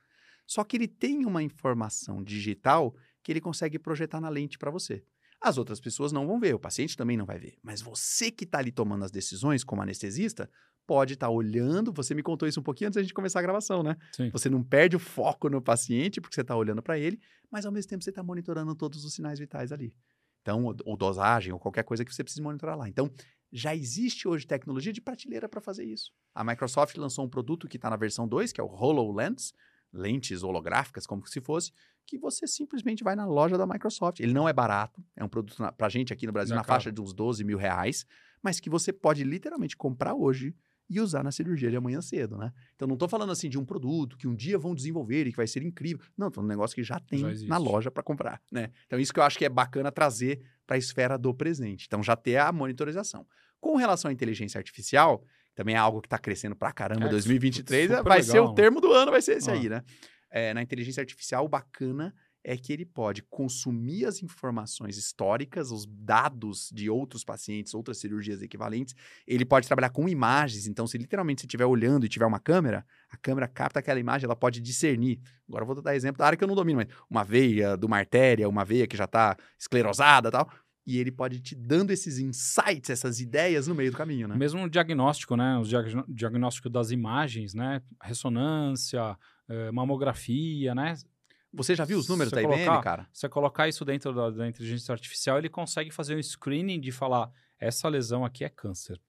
Só que ele tem uma informação digital que ele consegue projetar na lente para você. As outras pessoas não vão ver, o paciente também não vai ver. Mas você que está ali tomando as decisões como anestesista, pode estar tá olhando. Você me contou isso um pouquinho antes da gente começar a gravação, né? Sim. Você não perde o foco no paciente porque você está olhando para ele, mas ao mesmo tempo você está monitorando todos os sinais vitais ali. Então, ou, dosagem, ou qualquer coisa que você precise monitorar lá. Então, já existe hoje tecnologia de prateleira para fazer isso. A Microsoft lançou um produto que está na versão 2, que é o HoloLens, lentes holográficas, como se fosse, que você simplesmente vai na loja da Microsoft. Ele não é barato, é um produto para gente aqui no Brasil não é na faixa de uns 12 mil reais, mas que você pode literalmente comprar hoje e usar na cirurgia de amanhã cedo, né? Então não estou falando assim de um produto que um dia vão desenvolver e que vai ser incrível. Não, estou um negócio que já tem já na loja para comprar, né? Então isso que eu acho que é bacana trazer para a esfera do presente. Então já ter a monitorização. Com relação à inteligência artificial, também é algo que está crescendo para caramba. É, 2023 vai legal. ser o termo do ano, vai ser esse ah. aí, né? é, na inteligência artificial, o bacana é que ele pode consumir as informações históricas, os dados de outros pacientes, outras cirurgias equivalentes. Ele pode trabalhar com imagens. Então, se literalmente você estiver olhando e tiver uma câmera, a câmera capta aquela imagem, ela pode discernir. Agora eu vou dar exemplo da área que eu não domino, mas uma veia de uma artéria, uma veia que já está esclerosada tal. E ele pode te dando esses insights, essas ideias no meio do caminho, né? Mesmo o diagnóstico, né? O diagnóstico das imagens, né? Ressonância, eh, mamografia, né? Você já viu os números da colocar, IBM, cara? Você colocar isso dentro da, da, inteligência artificial, ele consegue fazer um screening de falar essa lesão aqui é câncer.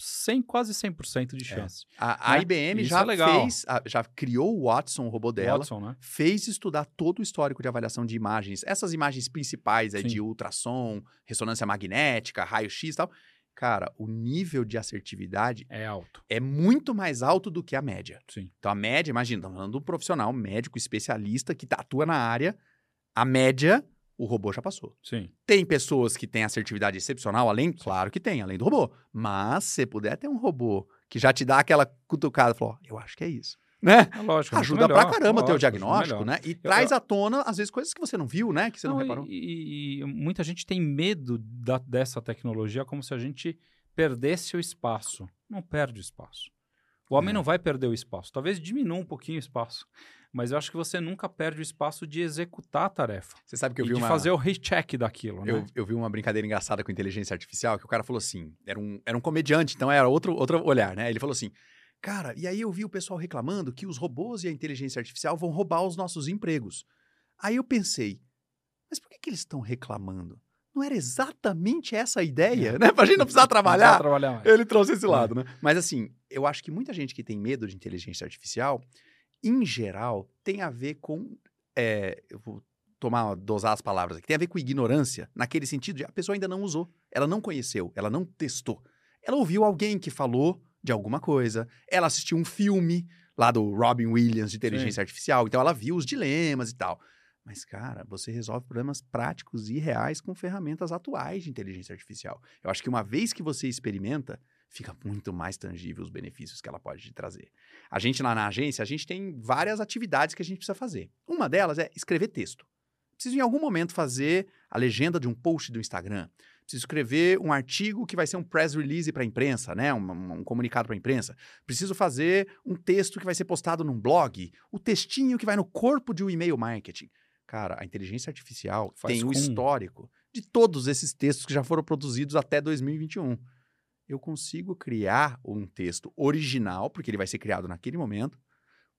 100, quase 100% de é. chance. É. A, a né? IBM já é fez, já criou o Watson, o robô dela, Watson, né? fez estudar todo o histórico de avaliação de imagens, essas imagens principais aí de ultrassom, ressonância magnética, raio-x e tal. Cara, o nível de assertividade é alto. É muito mais alto do que a média. Sim. Então a média, imagina, estamos falando de um profissional, médico, especialista que atua na área, a média o robô já passou. Sim. Tem pessoas que têm assertividade excepcional além? Claro que tem, além do robô. Mas se puder ter um robô que já te dá aquela cutucada, falou, eu acho que é isso. Né? É lógico, é Ajuda melhor, pra caramba lógico, o diagnóstico, né? E eu, traz eu... à tona, às vezes, coisas que você não viu, né? Que você não, não reparou. E, e, muita gente tem medo da, dessa tecnologia como se a gente perdesse o espaço. Não perde o espaço. O homem é. não vai perder o espaço. Talvez diminua um pouquinho o espaço mas eu acho que você nunca perde o espaço de executar a tarefa. Você sabe que eu vi de uma... fazer o recheck daquilo, né? Eu, eu, vi uma brincadeira engraçada com inteligência artificial, que o cara falou assim, era um, era um comediante, então era outro, outro olhar, né? Ele falou assim, cara, e aí eu vi o pessoal reclamando que os robôs e a inteligência artificial vão roubar os nossos empregos. Aí eu pensei, mas por que, que eles estão reclamando? Não era exatamente essa a ideia, é. né? Pra gente não precisar trabalhar. Não trabalhar ele trouxe esse lado, é. né? Mas assim, eu acho que muita gente que tem medo de inteligência artificial em geral, tem a ver com. É, eu vou tomar, dosar as palavras aqui, tem a ver com ignorância, naquele sentido de a pessoa ainda não usou, ela não conheceu, ela não testou. Ela ouviu alguém que falou de alguma coisa, ela assistiu um filme lá do Robin Williams de inteligência Sim. artificial, então ela viu os dilemas e tal. Mas, cara, você resolve problemas práticos e reais com ferramentas atuais de inteligência artificial. Eu acho que uma vez que você experimenta, fica muito mais tangível os benefícios que ela pode te trazer. A gente lá na agência, a gente tem várias atividades que a gente precisa fazer. Uma delas é escrever texto. Preciso em algum momento fazer a legenda de um post do Instagram. Preciso escrever um artigo que vai ser um press release para a imprensa, né? Um, um comunicado para a imprensa. Preciso fazer um texto que vai ser postado num blog. O textinho que vai no corpo de um e-mail marketing. Cara, a inteligência artificial Faz tem o um histórico de todos esses textos que já foram produzidos até 2021 eu consigo criar um texto original, porque ele vai ser criado naquele momento,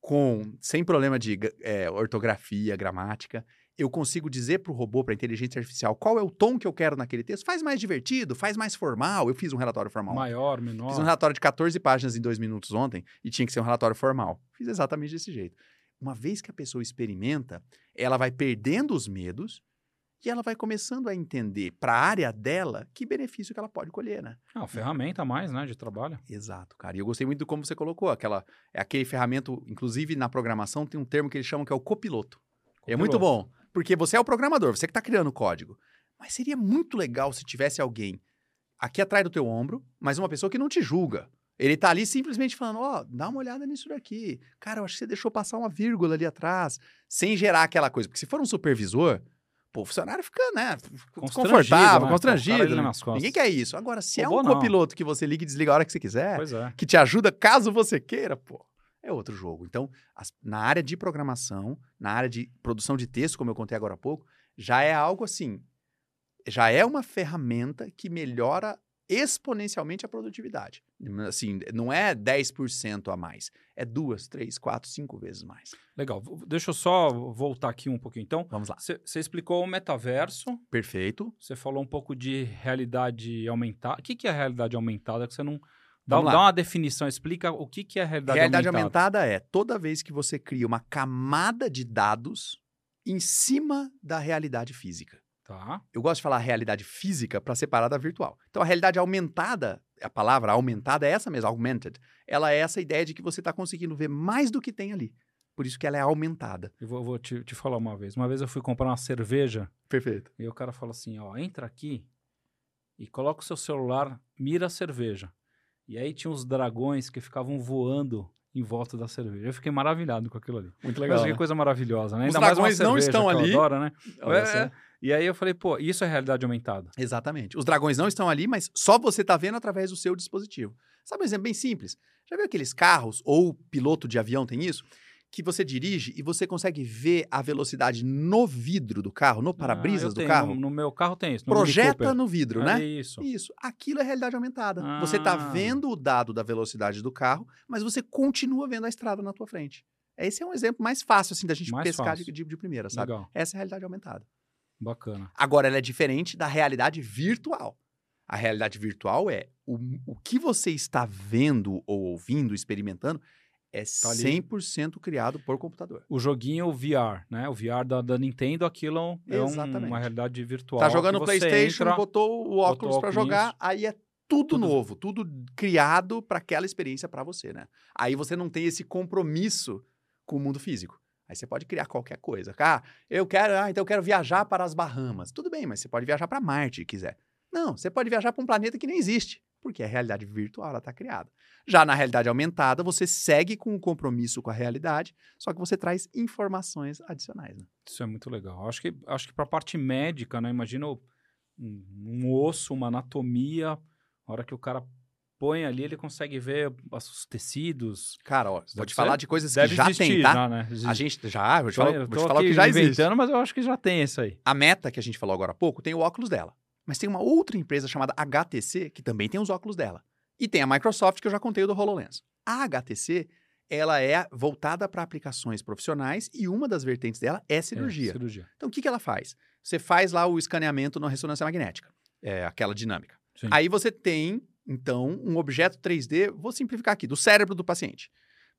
com sem problema de é, ortografia, gramática. Eu consigo dizer para o robô, para a inteligência artificial, qual é o tom que eu quero naquele texto. Faz mais divertido, faz mais formal. Eu fiz um relatório formal. Maior, menor. Fiz um relatório de 14 páginas em dois minutos ontem e tinha que ser um relatório formal. Fiz exatamente desse jeito. Uma vez que a pessoa experimenta, ela vai perdendo os medos e ela vai começando a entender para a área dela que benefício que ela pode colher, né? É uma ferramenta a mais, né, de trabalho. Exato, cara. E eu gostei muito do como você colocou, aquela é aquele ferramento, inclusive na programação tem um termo que eles chamam que é o copiloto. copiloto. É muito bom, porque você é o programador, você que está criando o código. Mas seria muito legal se tivesse alguém aqui atrás do teu ombro, mas uma pessoa que não te julga. Ele tá ali simplesmente falando, ó, oh, dá uma olhada nisso daqui. Cara, eu acho que você deixou passar uma vírgula ali atrás, sem gerar aquela coisa. Porque se for um supervisor, Pô, o funcionário fica, né, confortável, né? constrangido. Né? Ninguém quer isso. Agora, se pô, é um não. copiloto que você liga e desliga a hora que você quiser, é. que te ajuda caso você queira, pô, é outro jogo. Então, as, na área de programação, na área de produção de texto, como eu contei agora há pouco, já é algo assim, já é uma ferramenta que melhora exponencialmente a produtividade. Assim, não é 10% a mais, é duas, três, quatro, cinco vezes mais. Legal. Deixa eu só voltar aqui um pouquinho. Então, vamos lá. Você explicou o metaverso. Perfeito. Você falou um pouco de realidade aumentada. O que, que é realidade aumentada? Que você não dá, dá, uma definição. Explica o que, que é realidade, realidade aumentada. Realidade aumentada é toda vez que você cria uma camada de dados em cima da realidade física. Tá. Eu gosto de falar realidade física para separar da virtual. Então, a realidade aumentada, a palavra aumentada é essa mesmo, augmented. Ela é essa ideia de que você está conseguindo ver mais do que tem ali. Por isso que ela é aumentada. Eu vou, vou te, te, falar uma vez. Uma vez eu fui comprar uma cerveja. Perfeito. E o cara falou assim: ó, entra aqui e coloca o seu celular, mira a cerveja. E aí tinha uns dragões que ficavam voando em volta da cerveja. Eu fiquei maravilhado com aquilo ali. Muito legal. que né? coisa maravilhosa, né? Os Ainda dragões não estão ali. Adoro, né? É, e aí eu falei, pô, isso é realidade aumentada. Exatamente. Os dragões não estão ali, mas só você está vendo através do seu dispositivo. Sabe um exemplo bem simples? Já viu aqueles carros, ou piloto de avião tem isso? Que você dirige e você consegue ver a velocidade no vidro do carro, no ah, para-brisas ah, do carro? No, no, meu carro tem isso. No Projeta no vidro, né? É isso. Isso. Aquilo é realidade aumentada. Ah. Você está vendo o dado da velocidade do carro, mas você continua vendo a estrada na tua frente. Esse é um exemplo mais fácil, assim, da gente mais pescar de, de, primeira, sabe? Legal. Essa é a realidade aumentada. Bacana. Agora, ela é diferente da realidade virtual. A realidade virtual é o, o que você está vendo ou ouvindo, experimentando, é tá 100% criado por computador. O joguinho VR, né? O VR da, da Nintendo, aquilo é um, uma realidade virtual. Tá jogando PlayStation, entra, botou o óculos para jogar, aí é tudo, tudo, novo, tudo criado para aquela experiência para você, né? Aí você não tem esse compromisso com o mundo físico. Aí você pode criar qualquer coisa. Ah, eu quero, ah, então eu quero viajar para as Bahamas. Tudo bem, mas você pode viajar para Marte se quiser. Não, você pode viajar para um planeta que nem existe, porque a realidade virtual está criada. Já na realidade aumentada, você segue com um compromisso com a realidade, só que você traz informações adicionais. Né? Isso é muito legal. Acho que, acho que para a parte médica, né? Imagina um, um osso, uma anatomia, a hora que o cara põe ali, ele consegue ver os tecidos. Cara, ó, vou te falar de coisas que já existir, tem, tá? Já, né? A gente já, vou te falar, vou te falar o que já existe. mas eu acho que já tem isso aí. A Meta, que a gente falou agora há pouco, tem o óculos dela. Mas tem uma outra empresa chamada HTC, que também tem os óculos dela. E tem a Microsoft, que eu já contei o do HoloLens. A HTC, ela é voltada para aplicações profissionais e uma das vertentes dela é cirurgia. É, cirurgia. Então, o que, que ela faz? Você faz lá o escaneamento na ressonância magnética, é, aquela dinâmica. Sim. Aí você tem então, um objeto 3D, vou simplificar aqui, do cérebro do paciente.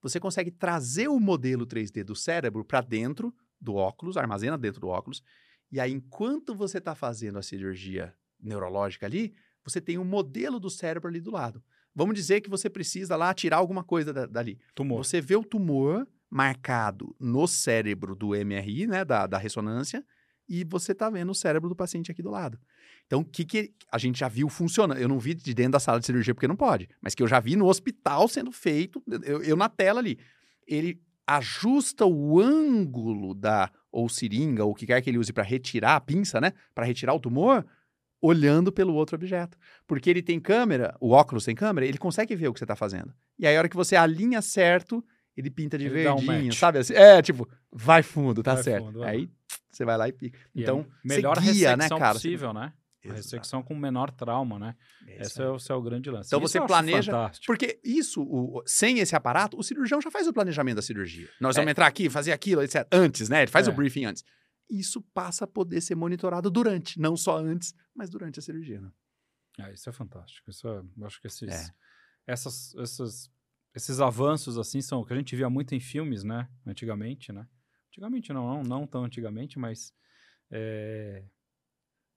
Você consegue trazer o modelo 3D do cérebro para dentro do óculos, armazena dentro do óculos, e aí, enquanto você está fazendo a cirurgia neurológica ali, você tem um modelo do cérebro ali do lado. Vamos dizer que você precisa lá tirar alguma coisa da, dali. Tumor. Você vê o tumor marcado no cérebro do MRI, né, da, da ressonância, e você está vendo o cérebro do paciente aqui do lado. Então, o que, que a gente já viu funcionando? Eu não vi de dentro da sala de cirurgia porque não pode, mas que eu já vi no hospital sendo feito, eu, eu na tela ali. Ele ajusta o ângulo da ou seringa, ou o que quer que ele use para retirar a pinça, né? Para retirar o tumor, olhando pelo outro objeto. Porque ele tem câmera, o óculos tem câmera, ele consegue ver o que você está fazendo. E aí, a hora que você alinha certo, ele pinta de ele verdinho, um sabe? Assim, é, tipo, vai fundo, tá vai certo. Fundo, aí você vai lá e pica. E então, é melhor guia, né, cara? possível, né? A ressecção com menor trauma, né? Esse é, o, é o grande lance. Então isso você planeja. Porque isso, o, sem esse aparato, o cirurgião já faz o planejamento da cirurgia. Nós é. vamos entrar aqui, fazer aquilo, etc. Antes, né? Ele faz é. o briefing antes. Isso passa a poder ser monitorado durante, não só antes, mas durante a cirurgia. Né? É, isso é fantástico. Isso é, eu acho que esses, é. essas, essas, esses avanços assim são o que a gente via muito em filmes, né? Antigamente, né? Antigamente não, não, não tão antigamente, mas é,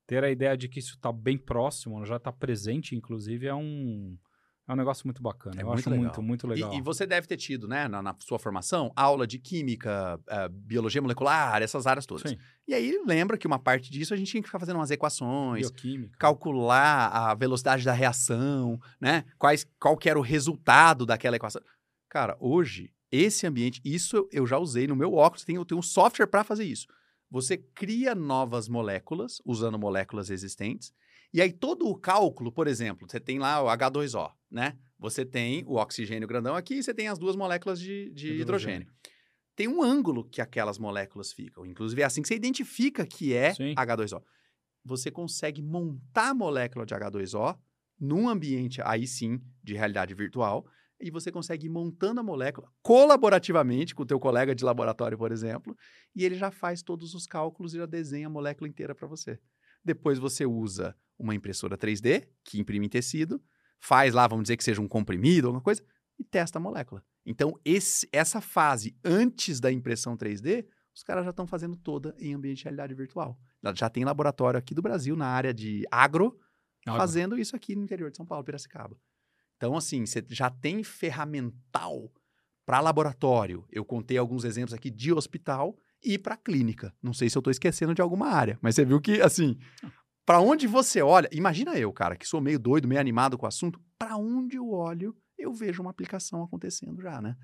ter a ideia de que isso está bem próximo, já está presente, inclusive, é um, é um negócio muito bacana. É Eu muito acho legal. muito, muito legal. E, e, você deve ter tido, né, na, na sua formação, aula de química, uh, biologia molecular, essas áreas todas. Sim. E aí lembra que uma parte disso a gente tinha que ficar fazendo umas equações, Bioquímica. calcular a velocidade da reação, né? Quais, qual que era o resultado daquela equação. Cara, hoje, esse ambiente, isso eu já usei no meu óculos, tem, eu tenho um software para fazer isso. Você cria novas moléculas, usando moléculas existentes, e aí todo o cálculo, por exemplo, você tem lá o H2O, né? Você tem o oxigênio grandão aqui e você tem as duas moléculas de, de hidrogênio. hidrogênio. Tem um ângulo que aquelas moléculas ficam. Inclusive, é assim que você identifica que é Sim. H2O. Você consegue montar a molécula de H2O num ambiente, aí sim, de realidade virtual, e você consegue ir montando a molécula colaborativamente com o teu colega de laboratório, por exemplo, e ele já faz todos os cálculos e já desenha a molécula inteira para você. Depois você usa uma impressora 3D, que imprime em tecido, faz lá, vamos dizer que seja um comprimido, alguma coisa, e testa a molécula. Então, esse, essa fase antes da impressão 3D, os caras já estão fazendo toda em ambiente de realidade virtual. Já tem laboratório aqui do Brasil, na área de agro, agro. fazendo isso aqui no interior de São Paulo, Piracicaba. Então, assim, você já tem ferramental para laboratório. Eu contei alguns exemplos aqui de hospital e para clínica. Não sei se eu estou esquecendo de alguma área, mas você viu que, assim, para onde você olha, imagina eu, cara, que sou meio doido, meio animado com o assunto, para onde eu olho, eu vejo uma aplicação acontecendo já, né?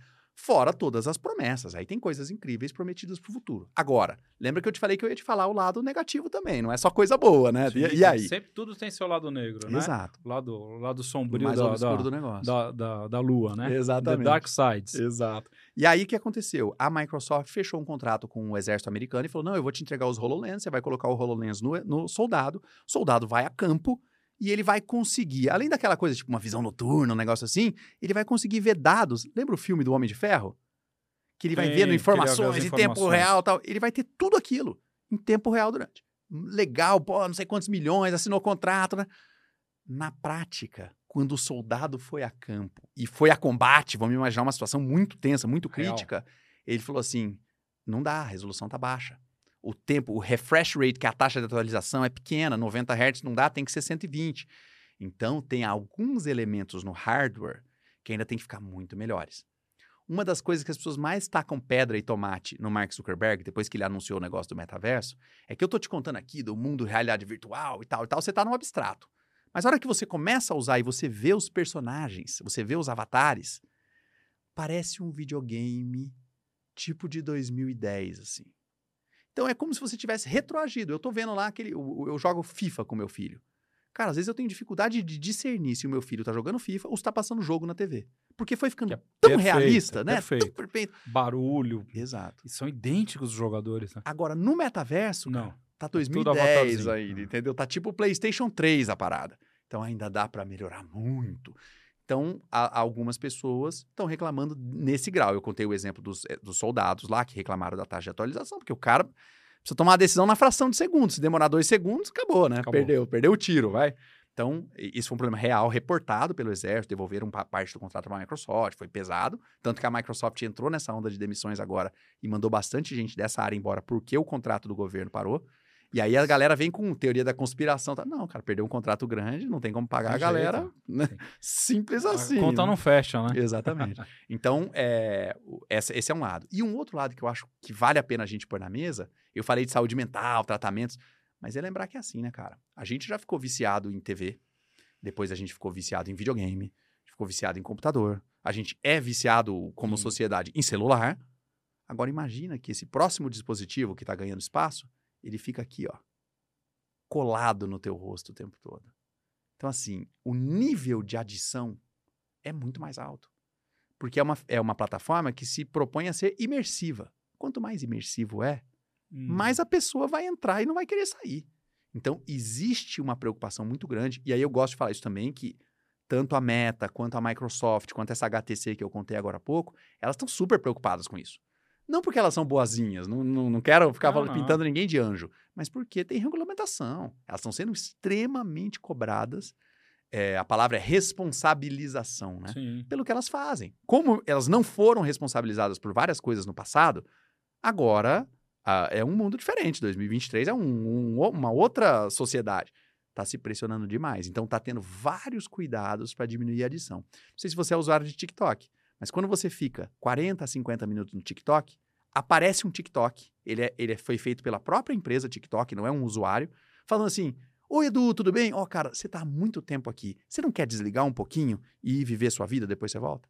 Fora todas as promessas. Aí tem coisas incríveis prometidas para o futuro. Agora, lembra que eu te falei que eu ia te falar o lado negativo também, não é só coisa boa, né? Sim, e, e, aí? Sempre tudo tem seu lado negro, né? Exato. O lado, o lado sombrio mais da, da, do negócio. Da, da, da, lua, né? Exatamente. The dark sides. Exato. E aí o que aconteceu? A Microsoft fechou um contrato com o exército americano e falou: não, eu vou te entregar os HoloLens, você vai colocar o HoloLens no, no soldado, o soldado vai a campo e ele vai conseguir, além daquela coisa, tipo uma visão noturna, um negócio assim, ele vai conseguir ver dados. Lembra o filme do Homem de Ferro? que ele vai Sim, vendo informações em tempo real tal. Ele vai ter tudo aquilo em tempo real durante. Legal, pô, não sei quantos milhões, assinou contrato, né? Na prática, quando o soldado foi a campo e foi a combate, vamos imaginar uma situação muito tensa, muito crítica, Real. ele falou assim: não dá, a resolução tá baixa. O tempo, o refresh rate, que é a taxa de atualização, é pequena, 90 Hz não dá, tem que ser 120. Então, tem alguns elementos no hardware que ainda tem que ficar muito melhores. Uma das coisas que as pessoas mais tacam pedra e tomate no Mark Zuckerberg, depois que ele anunciou o negócio do metaverso, é que eu tô te contando aqui do mundo realidade virtual e tal e tal, você tá no abstrato. Mas a hora que você começa a usar e você vê os personagens, você vê os avatares, parece um videogame tipo de 2010, assim. Então é como se você tivesse retroagido. Eu tô vendo lá aquele. Eu, eu jogo FIFA com meu filho. Cara, às vezes eu tenho dificuldade de discernir se o meu filho tá jogando FIFA ou se tá passando jogo na TV. Porque foi ficando é tão perfeito, realista, é né? Perfeito. Tão perfeito. Barulho. Exato. E são idênticos os jogadores, né? Agora, no metaverso, não. Cara, tá 2010 é ainda, entendeu? Tá tipo o PlayStation 3 a parada. Então ainda dá para melhorar muito. Então, a, algumas pessoas estão reclamando nesse grau. Eu contei o exemplo dos, eh, dos soldados lá que reclamaram da taxa de atualização, porque o cara precisa tomar uma decisão na fração de segundos. Se demorar dois segundos, acabou, né? Acabou. Perdeu, perdeu o tiro, vai. Então, isso foi um problema real, reportado pelo Exército, devolveram parte do contrato para a Microsoft, foi pesado. Tanto que a Microsoft entrou nessa onda de demissões agora e mandou bastante gente dessa área embora porque o contrato do governo parou. E aí a galera vem com teoria da conspiração. Tá? Não, cara, perdeu um contrato grande, não tem como pagar tem a galera. Né? Simples assim. A conta né? não fecha, né? Exatamente. então, é, essa, esse é um lado. E um outro lado que eu acho que vale a pena a gente pôr na mesa, eu falei de saúde mental, tratamentos, mas é lembrar que é assim, né, cara? A gente já ficou viciado em TV, depois a gente ficou viciado em videogame, ficou viciado em computador, a gente é viciado como Sim. sociedade em celular. Agora imagina que esse próximo dispositivo que está ganhando espaço ele fica aqui, ó, colado no teu rosto o tempo todo. Então, assim, o nível de adição é muito mais alto. Porque é uma, é uma plataforma que se propõe a ser imersiva. Quanto mais imersivo é, hum. mais a pessoa vai entrar e não vai querer sair. Então, existe uma preocupação muito grande. E aí eu gosto de falar isso também, que tanto a Meta, quanto a Microsoft, quanto essa HTC que eu contei agora há pouco, elas estão super preocupadas com isso. Não porque elas são boazinhas, não, não, não quero ficar não, pintando ninguém de anjo, mas porque tem regulamentação. Elas estão sendo extremamente cobradas. É, a palavra é responsabilização, né? Sim. Pelo que elas fazem. Como elas não foram responsabilizadas por várias coisas no passado, agora é um mundo diferente. 2023 é um, um, uma outra sociedade. Está se pressionando demais. Então, está tendo vários cuidados para diminuir a adição. Não sei se você é usuário de TikTok. Mas quando você fica 40 a 50 minutos no TikTok, aparece um TikTok. Ele, é, ele é, foi feito pela própria empresa TikTok, não é um usuário, falando assim: Oi, Edu, tudo bem? Ó, oh, cara, você tá há muito tempo aqui. Você não quer desligar um pouquinho e viver sua vida depois você volta?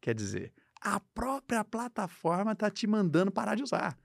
Quer dizer, a própria plataforma tá te mandando parar de usar.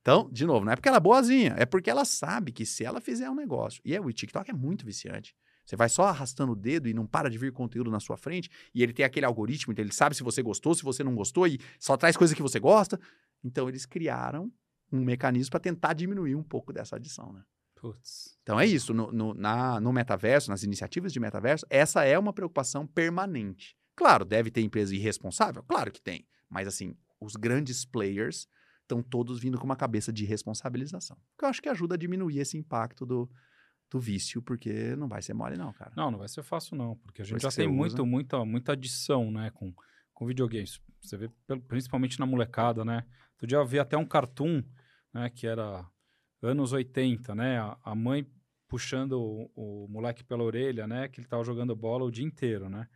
Então, de novo, não é porque ela é boazinha, é porque ela sabe que se ela fizer um negócio, e é, o TikTok é muito viciante. Você vai só arrastando o dedo e não para de vir conteúdo na sua frente, e ele tem aquele algoritmo, então ele sabe se você gostou, se você não gostou, e só traz coisa que você gosta. Então eles criaram um mecanismo para tentar diminuir um pouco dessa adição, né? Putz. Então é isso. No, no, na, no metaverso, nas iniciativas de metaverso, essa é uma preocupação permanente. Claro, deve ter empresa irresponsável? Claro que tem. Mas assim, os grandes players estão todos vindo com uma cabeça de responsabilização. Que eu acho que ajuda a diminuir esse impacto do, do vício, porque não vai ser mole, não, cara. Não, não vai ser fácil, não, porque a gente já tem muito, muita, muita adição, né, com, com videogames. Você vê principalmente na molecada, né? Outro dia eu vi até um cartoon, né, que era anos 80, né? A, a mãe puxando o, o, moleque pela orelha, né? Que ele tava jogando bola o dia inteiro, né?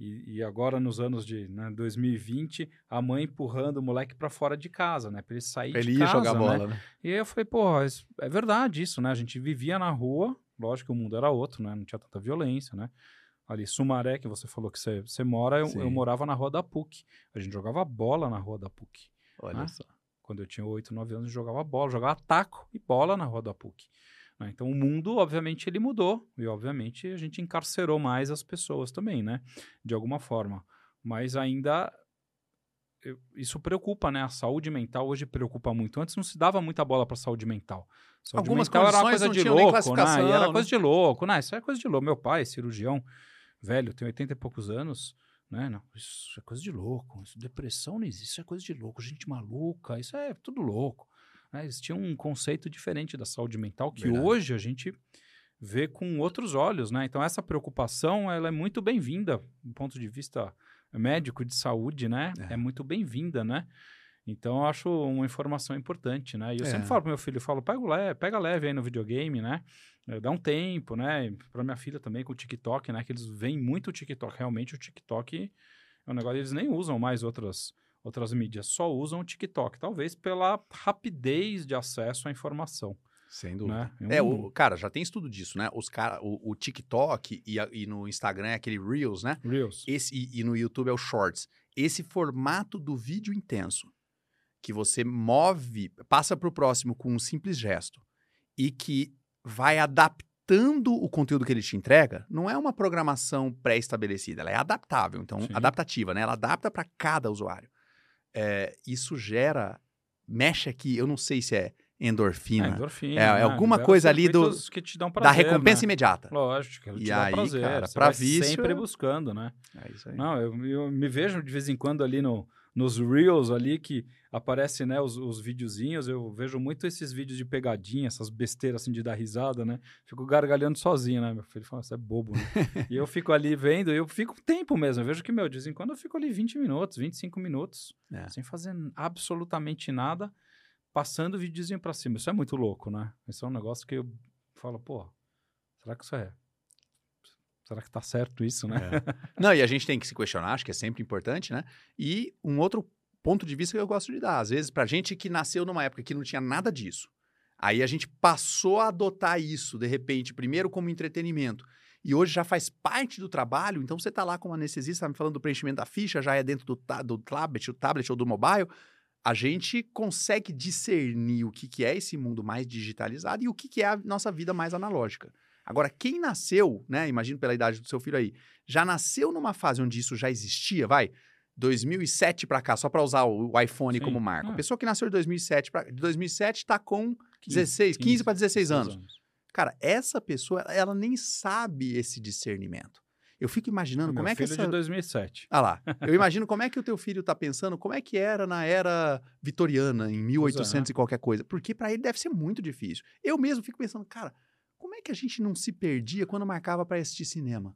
E, e agora, nos anos de né, 2020, a mãe empurrando o moleque para fora de casa, né? Para ele sair ele de casa, jogar né? bola, né? E aí eu falei, pô, é verdade isso, né? A gente vivia na rua, lógico que o mundo era outro, né? Não tinha tanta violência, né? Ali, Sumaré, que você falou que você, você mora, eu, eu, morava na rua da PUC. A gente jogava bola na rua da PUC. Olha né? só. Quando eu tinha 8, 9 anos, eu jogava bola, jogava taco e bola na rua da PUC. Né? Então, o mundo, obviamente, ele mudou e, obviamente, a gente encarcerou mais as pessoas também, né? De alguma forma. Mas ainda eu, isso preocupa, né? A saúde mental hoje preocupa muito. Antes não se dava muita bola para saúde mental. Saúde Algumas mental era coisa de louco, né? E era né? coisa de louco, né? Isso é coisa de louco. Meu pai, cirurgião, velho, tem 80 e poucos anos, né? Não, isso é coisa de louco. Isso, depressão não existe, isso é coisa de louco. Gente maluca, isso é tudo louco. Né? Existia um conceito diferente da saúde mental que Verdade. hoje a gente vê com outros olhos, né? Então essa preocupação ela é muito bem-vinda do ponto de vista médico de saúde, né? É, é muito bem-vinda, né? Então eu acho uma informação importante, né? E eu é. sempre falo pro meu filho, eu falo, pega leve, pega leve aí no videogame, né? É, dá um tempo, né? Para minha filha também com o TikTok, né? Que eles veem muito o TikTok. Realmente o TikTok é um negócio, eles nem usam mais outras outras mídias, só usam o TikTok, talvez pela rapidez de acesso à informação. Sem dúvida. Né? É, o, cara, já tem estudo disso, né? Os cara, o, o TikTok e, a, e, no Instagram é aquele Reels, né? Reels. Esse, e, e, no YouTube é o Shorts. Esse formato do vídeo intenso, que você move, passa para o próximo com um simples gesto e que vai adaptando o conteúdo que ele te entrega, não é uma programação pré-estabelecida, ela é adaptável, então Sim. adaptativa, né? Ela adapta para cada usuário. É, isso gera, mexe aqui, eu não sei se é endorfina. É, endorfina. É, é né? alguma coisa ali do prazer, da recompensa né? imediata. Lógico, que te e dá aí, prazer. Cara, Você pra vício, sempre buscando, né? É isso aí. Não, eu, eu, me vejo de vez em quando ali no, nos Reels ali que aparece, né, os, os videozinhos, eu vejo muito esses vídeos de pegadinha, essas besteiras assim de dar risada, né? Fico gargalhando sozinho, né? Meu filho fala, você é bobo, né? e eu fico ali vendo, eu fico tempo mesmo. Eu vejo que, meu, de vez em quando eu fico ali 20 minutos, 25 minutos, é. sem fazer absolutamente nada passando o videozinho para cima. Isso é muito louco, né? Isso é um negócio que eu falo, pô, será que isso é. Será que tá certo isso, né? É. Não, e a gente tem que se questionar, acho que é sempre importante, né? E um outro ponto de vista que eu gosto de dar, às vezes, pra gente que nasceu numa época que não tinha nada disso. Aí a gente passou a adotar isso, de repente, primeiro como entretenimento, e hoje já faz parte do trabalho, então você está lá como anestesista, tá me falando do preenchimento da ficha, já é dentro do, do tablet, o tablet ou do mobile, a gente consegue discernir o que, que é esse mundo mais digitalizado e o que, que é a nossa vida mais analógica. Agora, quem nasceu, né, imagino pela idade do seu filho aí, já nasceu numa fase onde isso já existia, vai, 2007 para cá, só para usar o, iPhone Sim. como marca. Ah. A pessoa que nasceu de 2007 para 2007 está com 16, 15, 15 para 16 anos. anos. Cara, essa pessoa, ela nem sabe esse discernimento. Eu fico imaginando como é que essa... filho de 2007. Ah lá. Eu imagino como é que o teu filho está pensando, como é que era na era vitoriana, em 1800 e qualquer coisa. Porque para ele deve ser muito difícil. Eu mesmo fico pensando, cara, como é que a gente não se perdia quando marcava para assistir cinema?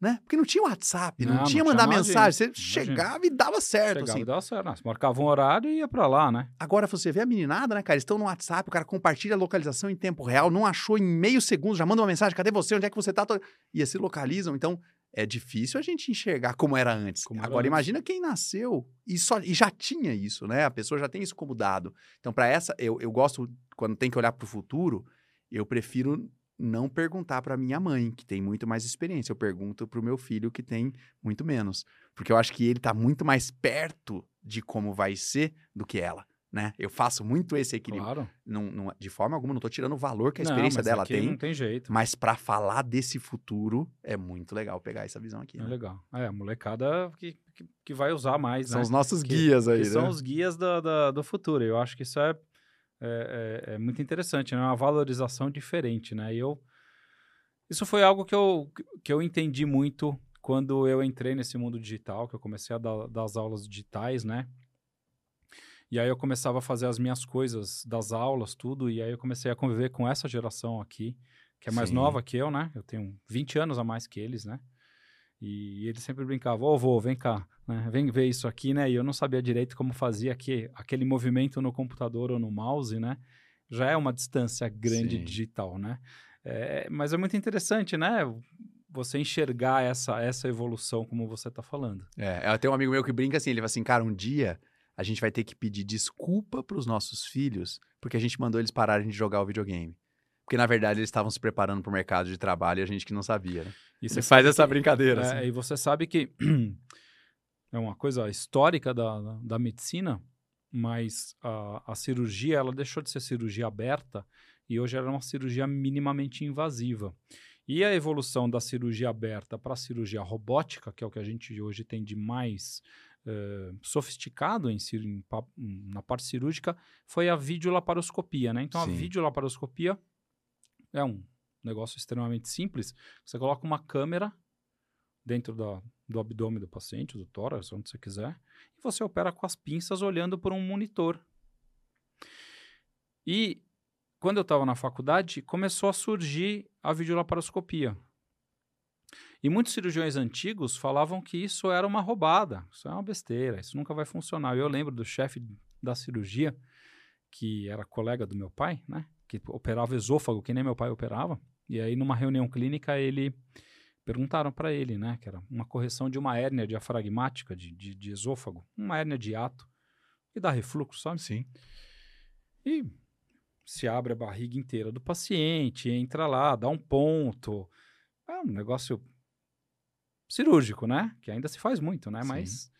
Né? Porque não tinha WhatsApp, não, não tinha mandar mensagem. Você imagina. chegava e dava certo, chegava assim. e dava certo. Você marcava um horário e ia para lá, né? Agora, você vê a meninada, né, cara? Eles estão no WhatsApp, o cara compartilha a localização em tempo real, não achou em meio segundo, já manda uma mensagem, cadê você? Onde é que você tá? E se localizam. Então, é difícil a gente enxergar como era antes. Como Agora, era imagina antes. quem nasceu e, só, e já tinha isso, né? A pessoa já tem isso como dado. Então, para essa, eu, eu gosto, quando tem que olhar para o futuro, eu prefiro não perguntar para minha mãe, que tem muito mais experiência. Eu pergunto para o meu filho, que tem muito menos. Porque eu acho que ele está muito mais perto de como vai ser do que ela. Né? Eu faço muito esse equilíbrio. Claro. Não, não, de forma alguma, não estou tirando o valor que a experiência não, dela tem. Não tem jeito. Mas para falar desse futuro, é muito legal pegar essa visão aqui. É né? legal. É, a molecada que, que, que, vai usar mais. São né? os nossos que, guias aí. Que né? São os guias do, do, do futuro. Eu acho que isso é, é, é, é muito interessante, né? Uma valorização diferente, né? E eu isso foi algo que eu, que eu entendi muito quando eu entrei nesse mundo digital, que eu comecei a dar, dar as aulas digitais, né? E aí eu começava a fazer as minhas coisas das aulas, tudo, e aí eu comecei a conviver com essa geração aqui, que é mais Sim. nova que eu, né? Eu tenho 20 anos a mais que eles, né? E eles sempre brincavam, ô, oh, vô, vem cá, né? vem ver isso aqui, né? E eu não sabia direito como fazia aqui, aquele movimento no computador ou no mouse, né? Já é uma distância grande Sim. digital, né? É, mas é muito interessante, né? Você enxergar essa, essa evolução, como você está falando. É, tem um amigo meu que brinca assim, ele fala assim, cara, um dia a gente vai ter que pedir desculpa para os nossos filhos porque a gente mandou eles pararem de jogar o videogame. Porque, na verdade, eles estavam se preparando para o mercado de trabalho e a gente que não sabia, né? E você faz essa que, brincadeira. É, assim. E você sabe que é uma coisa histórica da, da, medicina, mas a, a cirurgia, ela deixou de ser cirurgia aberta e hoje era uma cirurgia minimamente invasiva. E a evolução da cirurgia aberta para a cirurgia robótica, que é o que a gente hoje tem de mais uh, sofisticado em, em, na parte cirúrgica, foi a videolaparoscopia. Né? Então, Sim. a videolaparoscopia é um negócio extremamente simples. Você coloca uma câmera dentro da, do abdômen do paciente, do tórax, onde você quiser, e você opera com as pinças olhando por um monitor. E quando eu estava na faculdade, começou a surgir a videolaparoscopia. E muitos cirurgiões antigos falavam que isso era uma roubada, isso é uma besteira, isso nunca vai funcionar. Eu lembro do chefe da cirurgia, que era colega do meu pai, né? Que operava esôfago, que nem meu pai operava. E aí, numa reunião clínica, ele perguntaram para ele, né? Que era uma correção de uma hérnia diafragmática de, de, de esôfago, uma hérnia de ato, que dá refluxo, sabe? Sim. E se abre a barriga inteira do paciente, entra lá, dá um ponto. É um negócio cirúrgico, né? Que ainda se faz muito, né? Sim. Mas.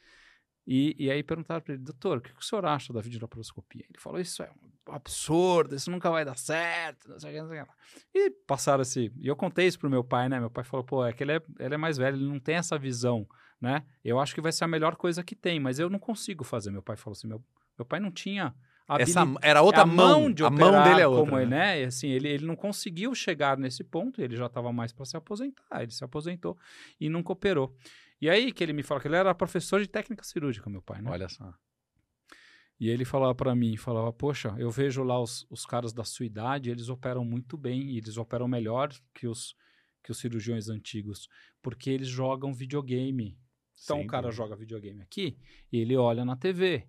E, e aí perguntaram para ele, doutor, o que, o senhor acha da videolaparoscopia? Ele falou, isso é um absurdo, isso nunca vai dar certo, não sei o que, não sei o que. E passaram assim, e eu contei isso pro meu pai, né? Meu pai falou, pô, é que ele é, ele é mais velho, ele não tem essa visão, né? Eu acho que vai ser a melhor coisa que tem, mas eu não consigo fazer. Meu pai falou assim, meu, meu pai não tinha essa era outra é mão, mão de a mão dele é outra. Como né? ele, né? E, assim, ele, ele não conseguiu chegar nesse ponto, ele já estava mais para se aposentar, ele se aposentou e nunca operou. E aí que ele me fala que ele era professor de técnica cirúrgica, meu pai, né? Olha só. E ele falava para mim, falava, poxa, eu vejo lá os, os caras da sua idade, eles operam muito bem, e eles operam melhor que os, que os cirurgiões antigos, porque eles jogam videogame. Então Sim, o cara joga videogame aqui e ele olha na TV.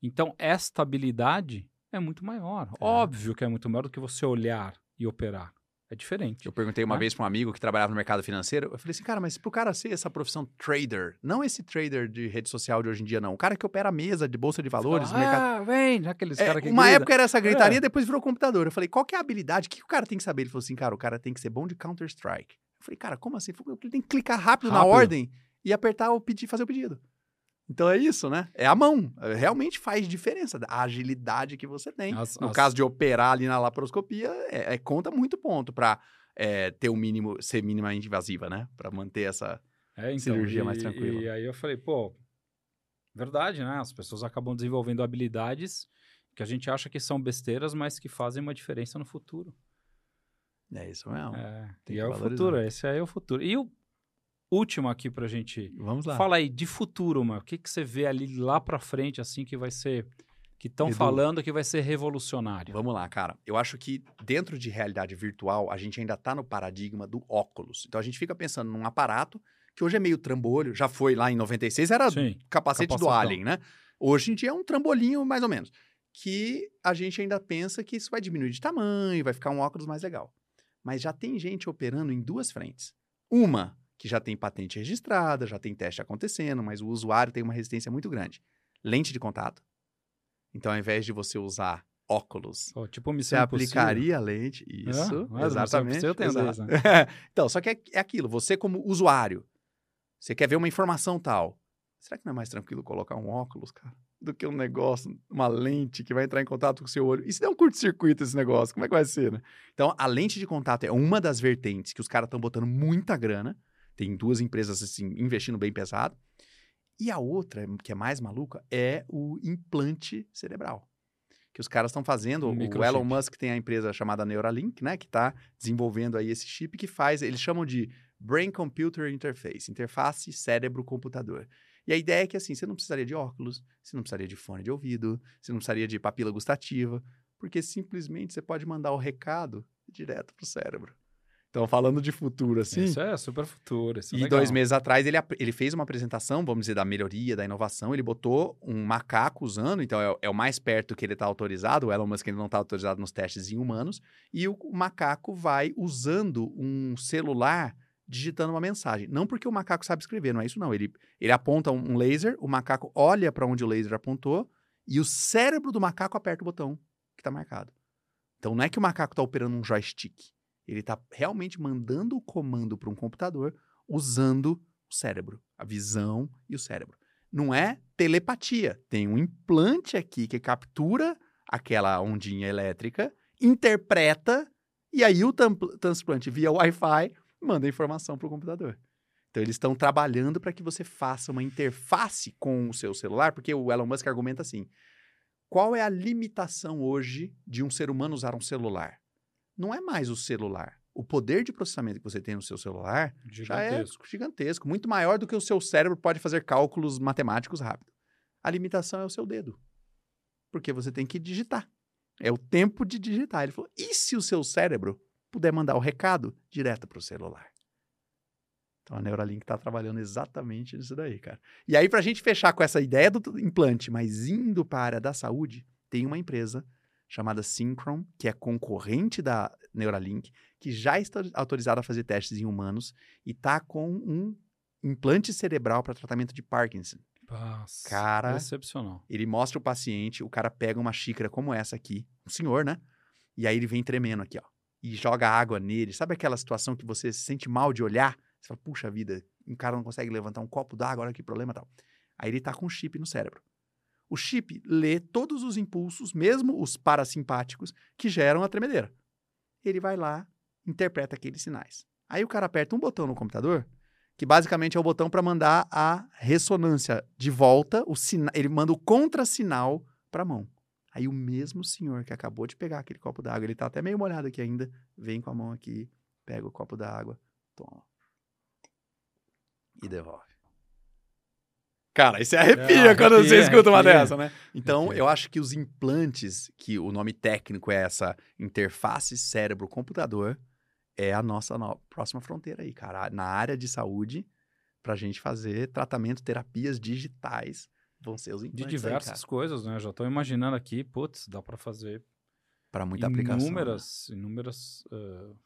Então, esta habilidade é muito maior. É. Óbvio que é muito maior do que você olhar e operar. É diferente. Eu perguntei uma né? vez para um amigo que trabalhava no mercado financeiro, eu falei assim, cara, mas pro cara ser essa profissão trader, não esse trader de rede social de hoje em dia, não. O cara que opera a mesa de bolsa de valores. Fala, mercado... Ah, vem, aqueles é, caras que. Uma época era essa gritaria, é. depois virou computador. Eu falei, qual que é a habilidade? O que o cara tem que saber? Ele falou assim, cara, o cara tem que ser bom de Counter-Strike. Eu falei, cara, como assim? Ele tem que clicar rápido, rápido. na ordem e apertar o pedido, fazer o pedido. Então é isso, né? É a mão. Realmente faz diferença. A agilidade que você tem. No as... caso de operar ali na laparoscopia, é, é conta muito ponto para é, ter o um mínimo, ser minimamente invasiva, né? Para manter essa é, então, cirurgia e, mais tranquila. E aí eu falei, pô, verdade, né? As pessoas acabam desenvolvendo habilidades que a gente acha que são besteiras, mas que fazem uma diferença no futuro. É isso mesmo. É, e é o futuro, esse aí é o futuro. E o último aqui pra gente. Vamos lá. Fala aí, de futuro, mano. O que, que você vê ali lá pra frente, assim, que vai ser. Que estão falando que vai ser revolucionário. Vamos lá, cara. Eu acho que dentro de realidade virtual, a gente ainda tá no paradigma do óculos. Então a gente fica pensando num aparato que hoje é meio trambolho, já foi lá em 96, era Sim, capacete capacetão. do Alien, né? Hoje em dia é um trambolinho, mais ou menos. Que a gente ainda pensa que isso vai diminuir de tamanho, vai ficar um óculos mais legal. Mas já tem gente operando em duas frentes. Uma, que já tem patente registrada, já tem teste acontecendo, mas o usuário tem uma resistência muito grande. Lente de contato. Então, ao invés de você usar óculos, oh, tipo você aplicaria a lente. Isso, ah, exatamente. Eu tenho exato. Então, só que é, é aquilo. Você, como usuário, você quer ver uma informação tal. Será que não é mais tranquilo colocar um óculos, cara? Do que um negócio, uma lente que vai entrar em contato com o seu olho. E se der um curto-circuito esse negócio, como é que vai ser, né? Então, a lente de contato é uma das vertentes que os caras estão botando muita grana. Tem duas empresas assim investindo bem pesado. E a outra, que é mais maluca, é o implante cerebral. Que os caras estão fazendo. Um o Elon Musk tem a empresa chamada Neuralink, né? Que está desenvolvendo aí esse chip que faz. Eles chamam de Brain Computer Interface interface cérebro-computador. E a ideia é que assim, você não precisaria de óculos, você não precisaria de fone de ouvido, você não precisaria de papila gustativa, porque simplesmente você pode mandar o recado direto para o cérebro. Então, falando de futuro, assim. Isso é super futuro. É e legal. dois meses atrás, ele, ele fez uma apresentação, vamos dizer, da melhoria, da inovação. Ele botou um macaco usando, então é, é o mais perto que ele está autorizado. O Elon Musk ele não está autorizado nos testes em humanos. E o, o macaco vai usando um celular digitando uma mensagem. Não porque o macaco sabe escrever, não é isso não. Ele, ele aponta um laser, o macaco olha para onde o laser apontou e o cérebro do macaco aperta o botão que está marcado. Então não é que o macaco está operando um joystick. Ele está realmente mandando o comando para um computador usando o cérebro, a visão e o cérebro. Não é telepatia. Tem um implante aqui que captura aquela ondinha elétrica, interpreta, e aí o transplante via Wi-Fi manda informação para o computador. Então, eles estão trabalhando para que você faça uma interface com o seu celular, porque o Elon Musk argumenta assim: qual é a limitação hoje de um ser humano usar um celular? Não é mais o celular. O poder de processamento que você tem no seu celular gigantesco. já é gigantesco, muito maior do que o seu cérebro pode fazer cálculos matemáticos rápido. A limitação é o seu dedo. Porque você tem que digitar. É o tempo de digitar. Ele falou: e se o seu cérebro puder mandar o recado direto para o celular? Então a Neuralink está trabalhando exatamente nisso daí, cara. E aí, para a gente fechar com essa ideia do implante, mas indo para a área da saúde, tem uma empresa chamada Synchron, que é concorrente da Neuralink, que já está autorizada a fazer testes em humanos e está com um implante cerebral para tratamento de Parkinson. Nossa, cara, excepcional. Ele mostra o paciente, o cara pega uma xícara como essa aqui, um senhor, né? E aí ele vem tremendo aqui, ó. E joga água nele. Sabe aquela situação que você se sente mal de olhar? Você fala, puxa vida, um cara não consegue levantar um copo d'água, olha que problema tal. Aí ele tá com um chip no cérebro. O chip lê todos os impulsos, mesmo os parasimpáticos, que geram a tremedeira. Ele vai lá, interpreta aqueles sinais. Aí o cara aperta um botão no computador, que basicamente é o botão para mandar a ressonância de volta, o sina ele manda o contrassinal para a mão. Aí o mesmo senhor que acabou de pegar aquele copo d'água, ele tá até meio molhado aqui ainda, vem com a mão aqui, pega o copo d'água, toma. E devolve. Cara, isso arrepia é, quando arrepia, você escuta uma dessa, né? Então, arrepia. eu acho que os implantes, que o nome técnico é essa interface cérebro-computador, é a nossa no... próxima fronteira aí, cara. Na área de saúde, pra gente fazer tratamento, terapias digitais, vão ser os implantes. De diversas aí, coisas, né? Já tô imaginando aqui, putz, dá para fazer. Para muita inúmeras, aplicação. Inúmeras, né? inúmeras uh,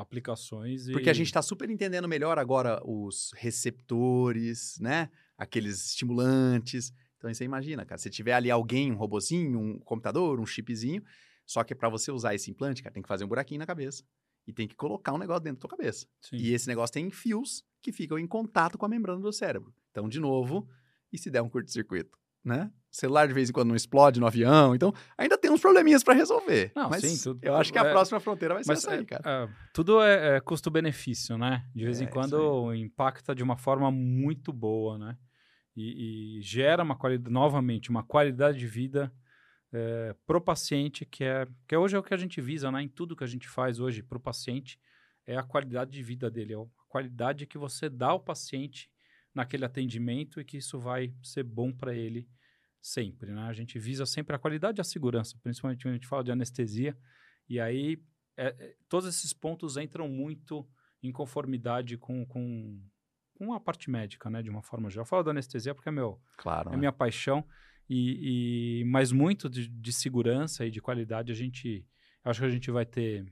aplicações. E... Porque a gente está super entendendo melhor agora os receptores, né? Aqueles estimulantes. Então, você imagina, cara, se tiver ali alguém, um robozinho, um computador, um chipzinho, só que para você usar esse implante, cara, tem que fazer um buraquinho na cabeça e tem que colocar um negócio dentro da tua cabeça. Sim. E esse negócio tem fios que ficam em contato com a membrana do cérebro. Então, de novo, e se der um curto-circuito, né? Celular de vez em quando não explode no avião, então ainda tem uns probleminhas para resolver. Não, mas sim, tudo, eu acho que a é, próxima fronteira vai ser essa aí, cara. É, tudo é, é custo-benefício, né? De vez em é, quando impacta de uma forma muito boa, né? E, e gera uma qualidade, novamente, uma qualidade de vida é, pro paciente, que é que hoje é o que a gente visa, né? Em tudo que a gente faz hoje pro paciente, é a qualidade de vida dele, é a qualidade que você dá ao paciente naquele atendimento e que isso vai ser bom para ele sempre, né? A gente visa sempre a qualidade e a segurança, principalmente quando a gente fala de anestesia, e aí é, é todos esses pontos entram muito em conformidade com, com, com a parte médica, né? De uma forma geral. Eu falo da anestesia porque é meu, claro, é né? minha paixão. E, e mas muito de, de, segurança e de qualidade a gente acho que a gente vai ter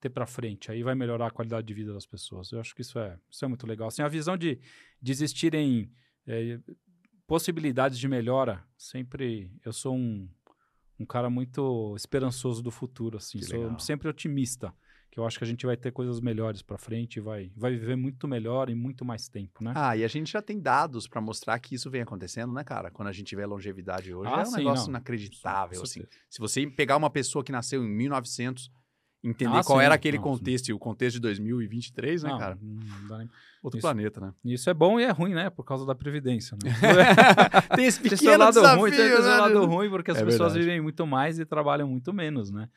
ter para frente aí vai melhorar a qualidade de vida das pessoas eu acho que isso é isso é muito legal assim a visão de, de existirem é, possibilidades de melhora sempre eu sou um, um cara muito esperançoso do futuro assim sou legal. sempre otimista que eu acho que a gente vai ter coisas melhores para frente, vai, vai viver muito melhor e muito mais tempo, né? Ah, e a gente já tem dados para mostrar que isso vem acontecendo, né, cara? Quando a gente vê a longevidade hoje, ah, é um sim, negócio não. inacreditável, assim. Se você pegar uma pessoa que nasceu em 1900, entender ah, qual sim, era aquele não, contexto sim. e o contexto de 2023, né, não, cara? Não nem... Outro isso, planeta, né? Isso é bom e é ruim, né? Por causa da Previdência, né? tem esse pequeno tem lado desafio, ruim, tem esse né? lado ruim, porque as é pessoas verdade. vivem muito mais e trabalham muito menos, né?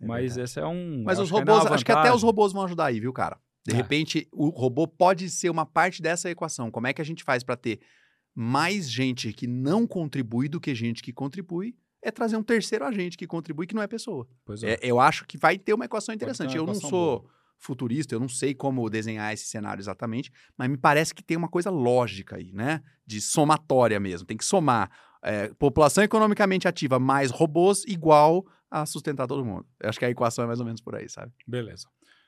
É Mas verdade. esse é um. Mas os robôs, acho que até os robôs vão ajudar aí, viu, cara? De é. repente, o robô pode ser uma parte dessa equação. Como é que a gente faz para ter mais gente que não contribui do que gente que contribui? É trazer um terceiro agente que contribui que não é pessoa. É. É, eu acho que vai ter uma equação interessante. Uma eu equação não sou boa. futurista, eu não sei como desenhar esse cenário exatamente, mas me parece que tem uma coisa lógica aí, né? De somatória mesmo. Tem que somar é, população economicamente ativa mais robôs igual a sustentar todo mundo. Eu acho que a equação é mais ou menos por aí, sabe? Beleza.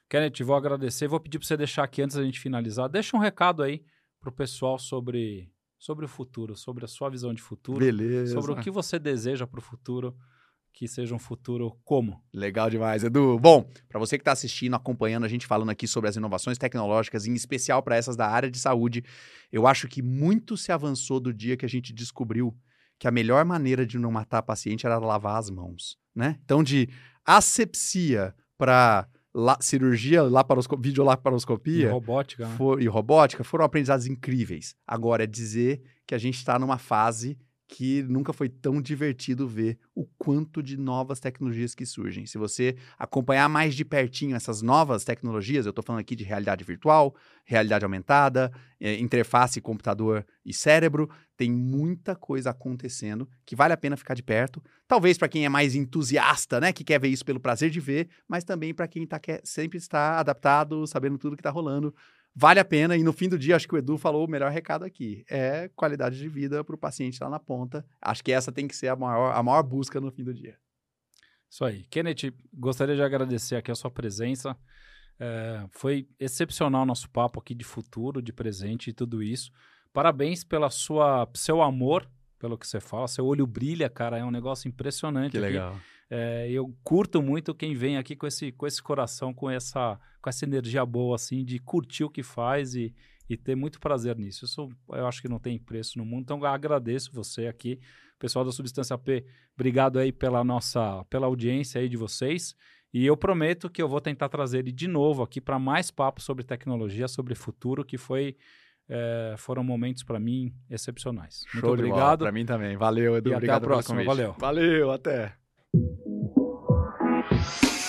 Kenneth, vou agradecer. Vou pedir para você deixar aqui antes da gente finalizar. Deixa um recado aí pro pessoal sobre, sobre o futuro, sobre a sua visão de futuro. Beleza. Sobre o que você deseja para o futuro, que seja um futuro como. Legal demais, Edu. Bom, para você que está assistindo, acompanhando a gente falando aqui sobre as inovações tecnológicas, em especial para essas da área de saúde, eu acho que muito se avançou do dia que a gente descobriu que a melhor maneira de não matar paciente era lavar as mãos, né? Então, de asepsia para cirurgia, laparoscopia, videolaparoscopia... E robótica. Né? For, e robótica foram aprendizados incríveis. Agora, é dizer que a gente está numa fase que nunca foi tão divertido ver o quanto de novas tecnologias que surgem. Se você acompanhar mais de pertinho essas novas tecnologias, eu estou falando aqui de realidade virtual, realidade aumentada, é, interface computador e cérebro, tem muita coisa acontecendo que vale a pena ficar de perto. Talvez para quem é mais entusiasta, né, que quer ver isso pelo prazer de ver, mas também para quem tá, quer, sempre está adaptado, sabendo tudo que está rolando vale a pena. E no fim do dia, acho que o Edu falou o melhor recado aqui: é qualidade de vida para o paciente lá na ponta. Acho que essa tem que ser a maior, a maior busca no fim do dia. Isso aí. Kenneth, gostaria de agradecer aqui a sua presença. É, foi excepcional nosso papo aqui de futuro, de presente e tudo isso. Parabéns pela sua seu amor, pelo que você fala. Seu olho brilha, cara. É um negócio impressionante. Que aqui. legal. É, eu curto muito quem vem aqui com esse, com esse coração, com essa, com essa energia boa, assim, de curtir o que faz e, e ter muito prazer nisso. Isso eu acho que não tem preço no mundo. Então, agradeço você aqui, pessoal da Substância P. Obrigado aí pela nossa, pela audiência aí de vocês. E eu prometo que eu vou tentar trazer ele de novo aqui para mais papo sobre tecnologia, sobre futuro, que foi é, foram momentos para mim excepcionais. Muito Show obrigado. Para mim também. Valeu, Edu. E obrigado até a próxima. Valeu. Valeu, até. Peace.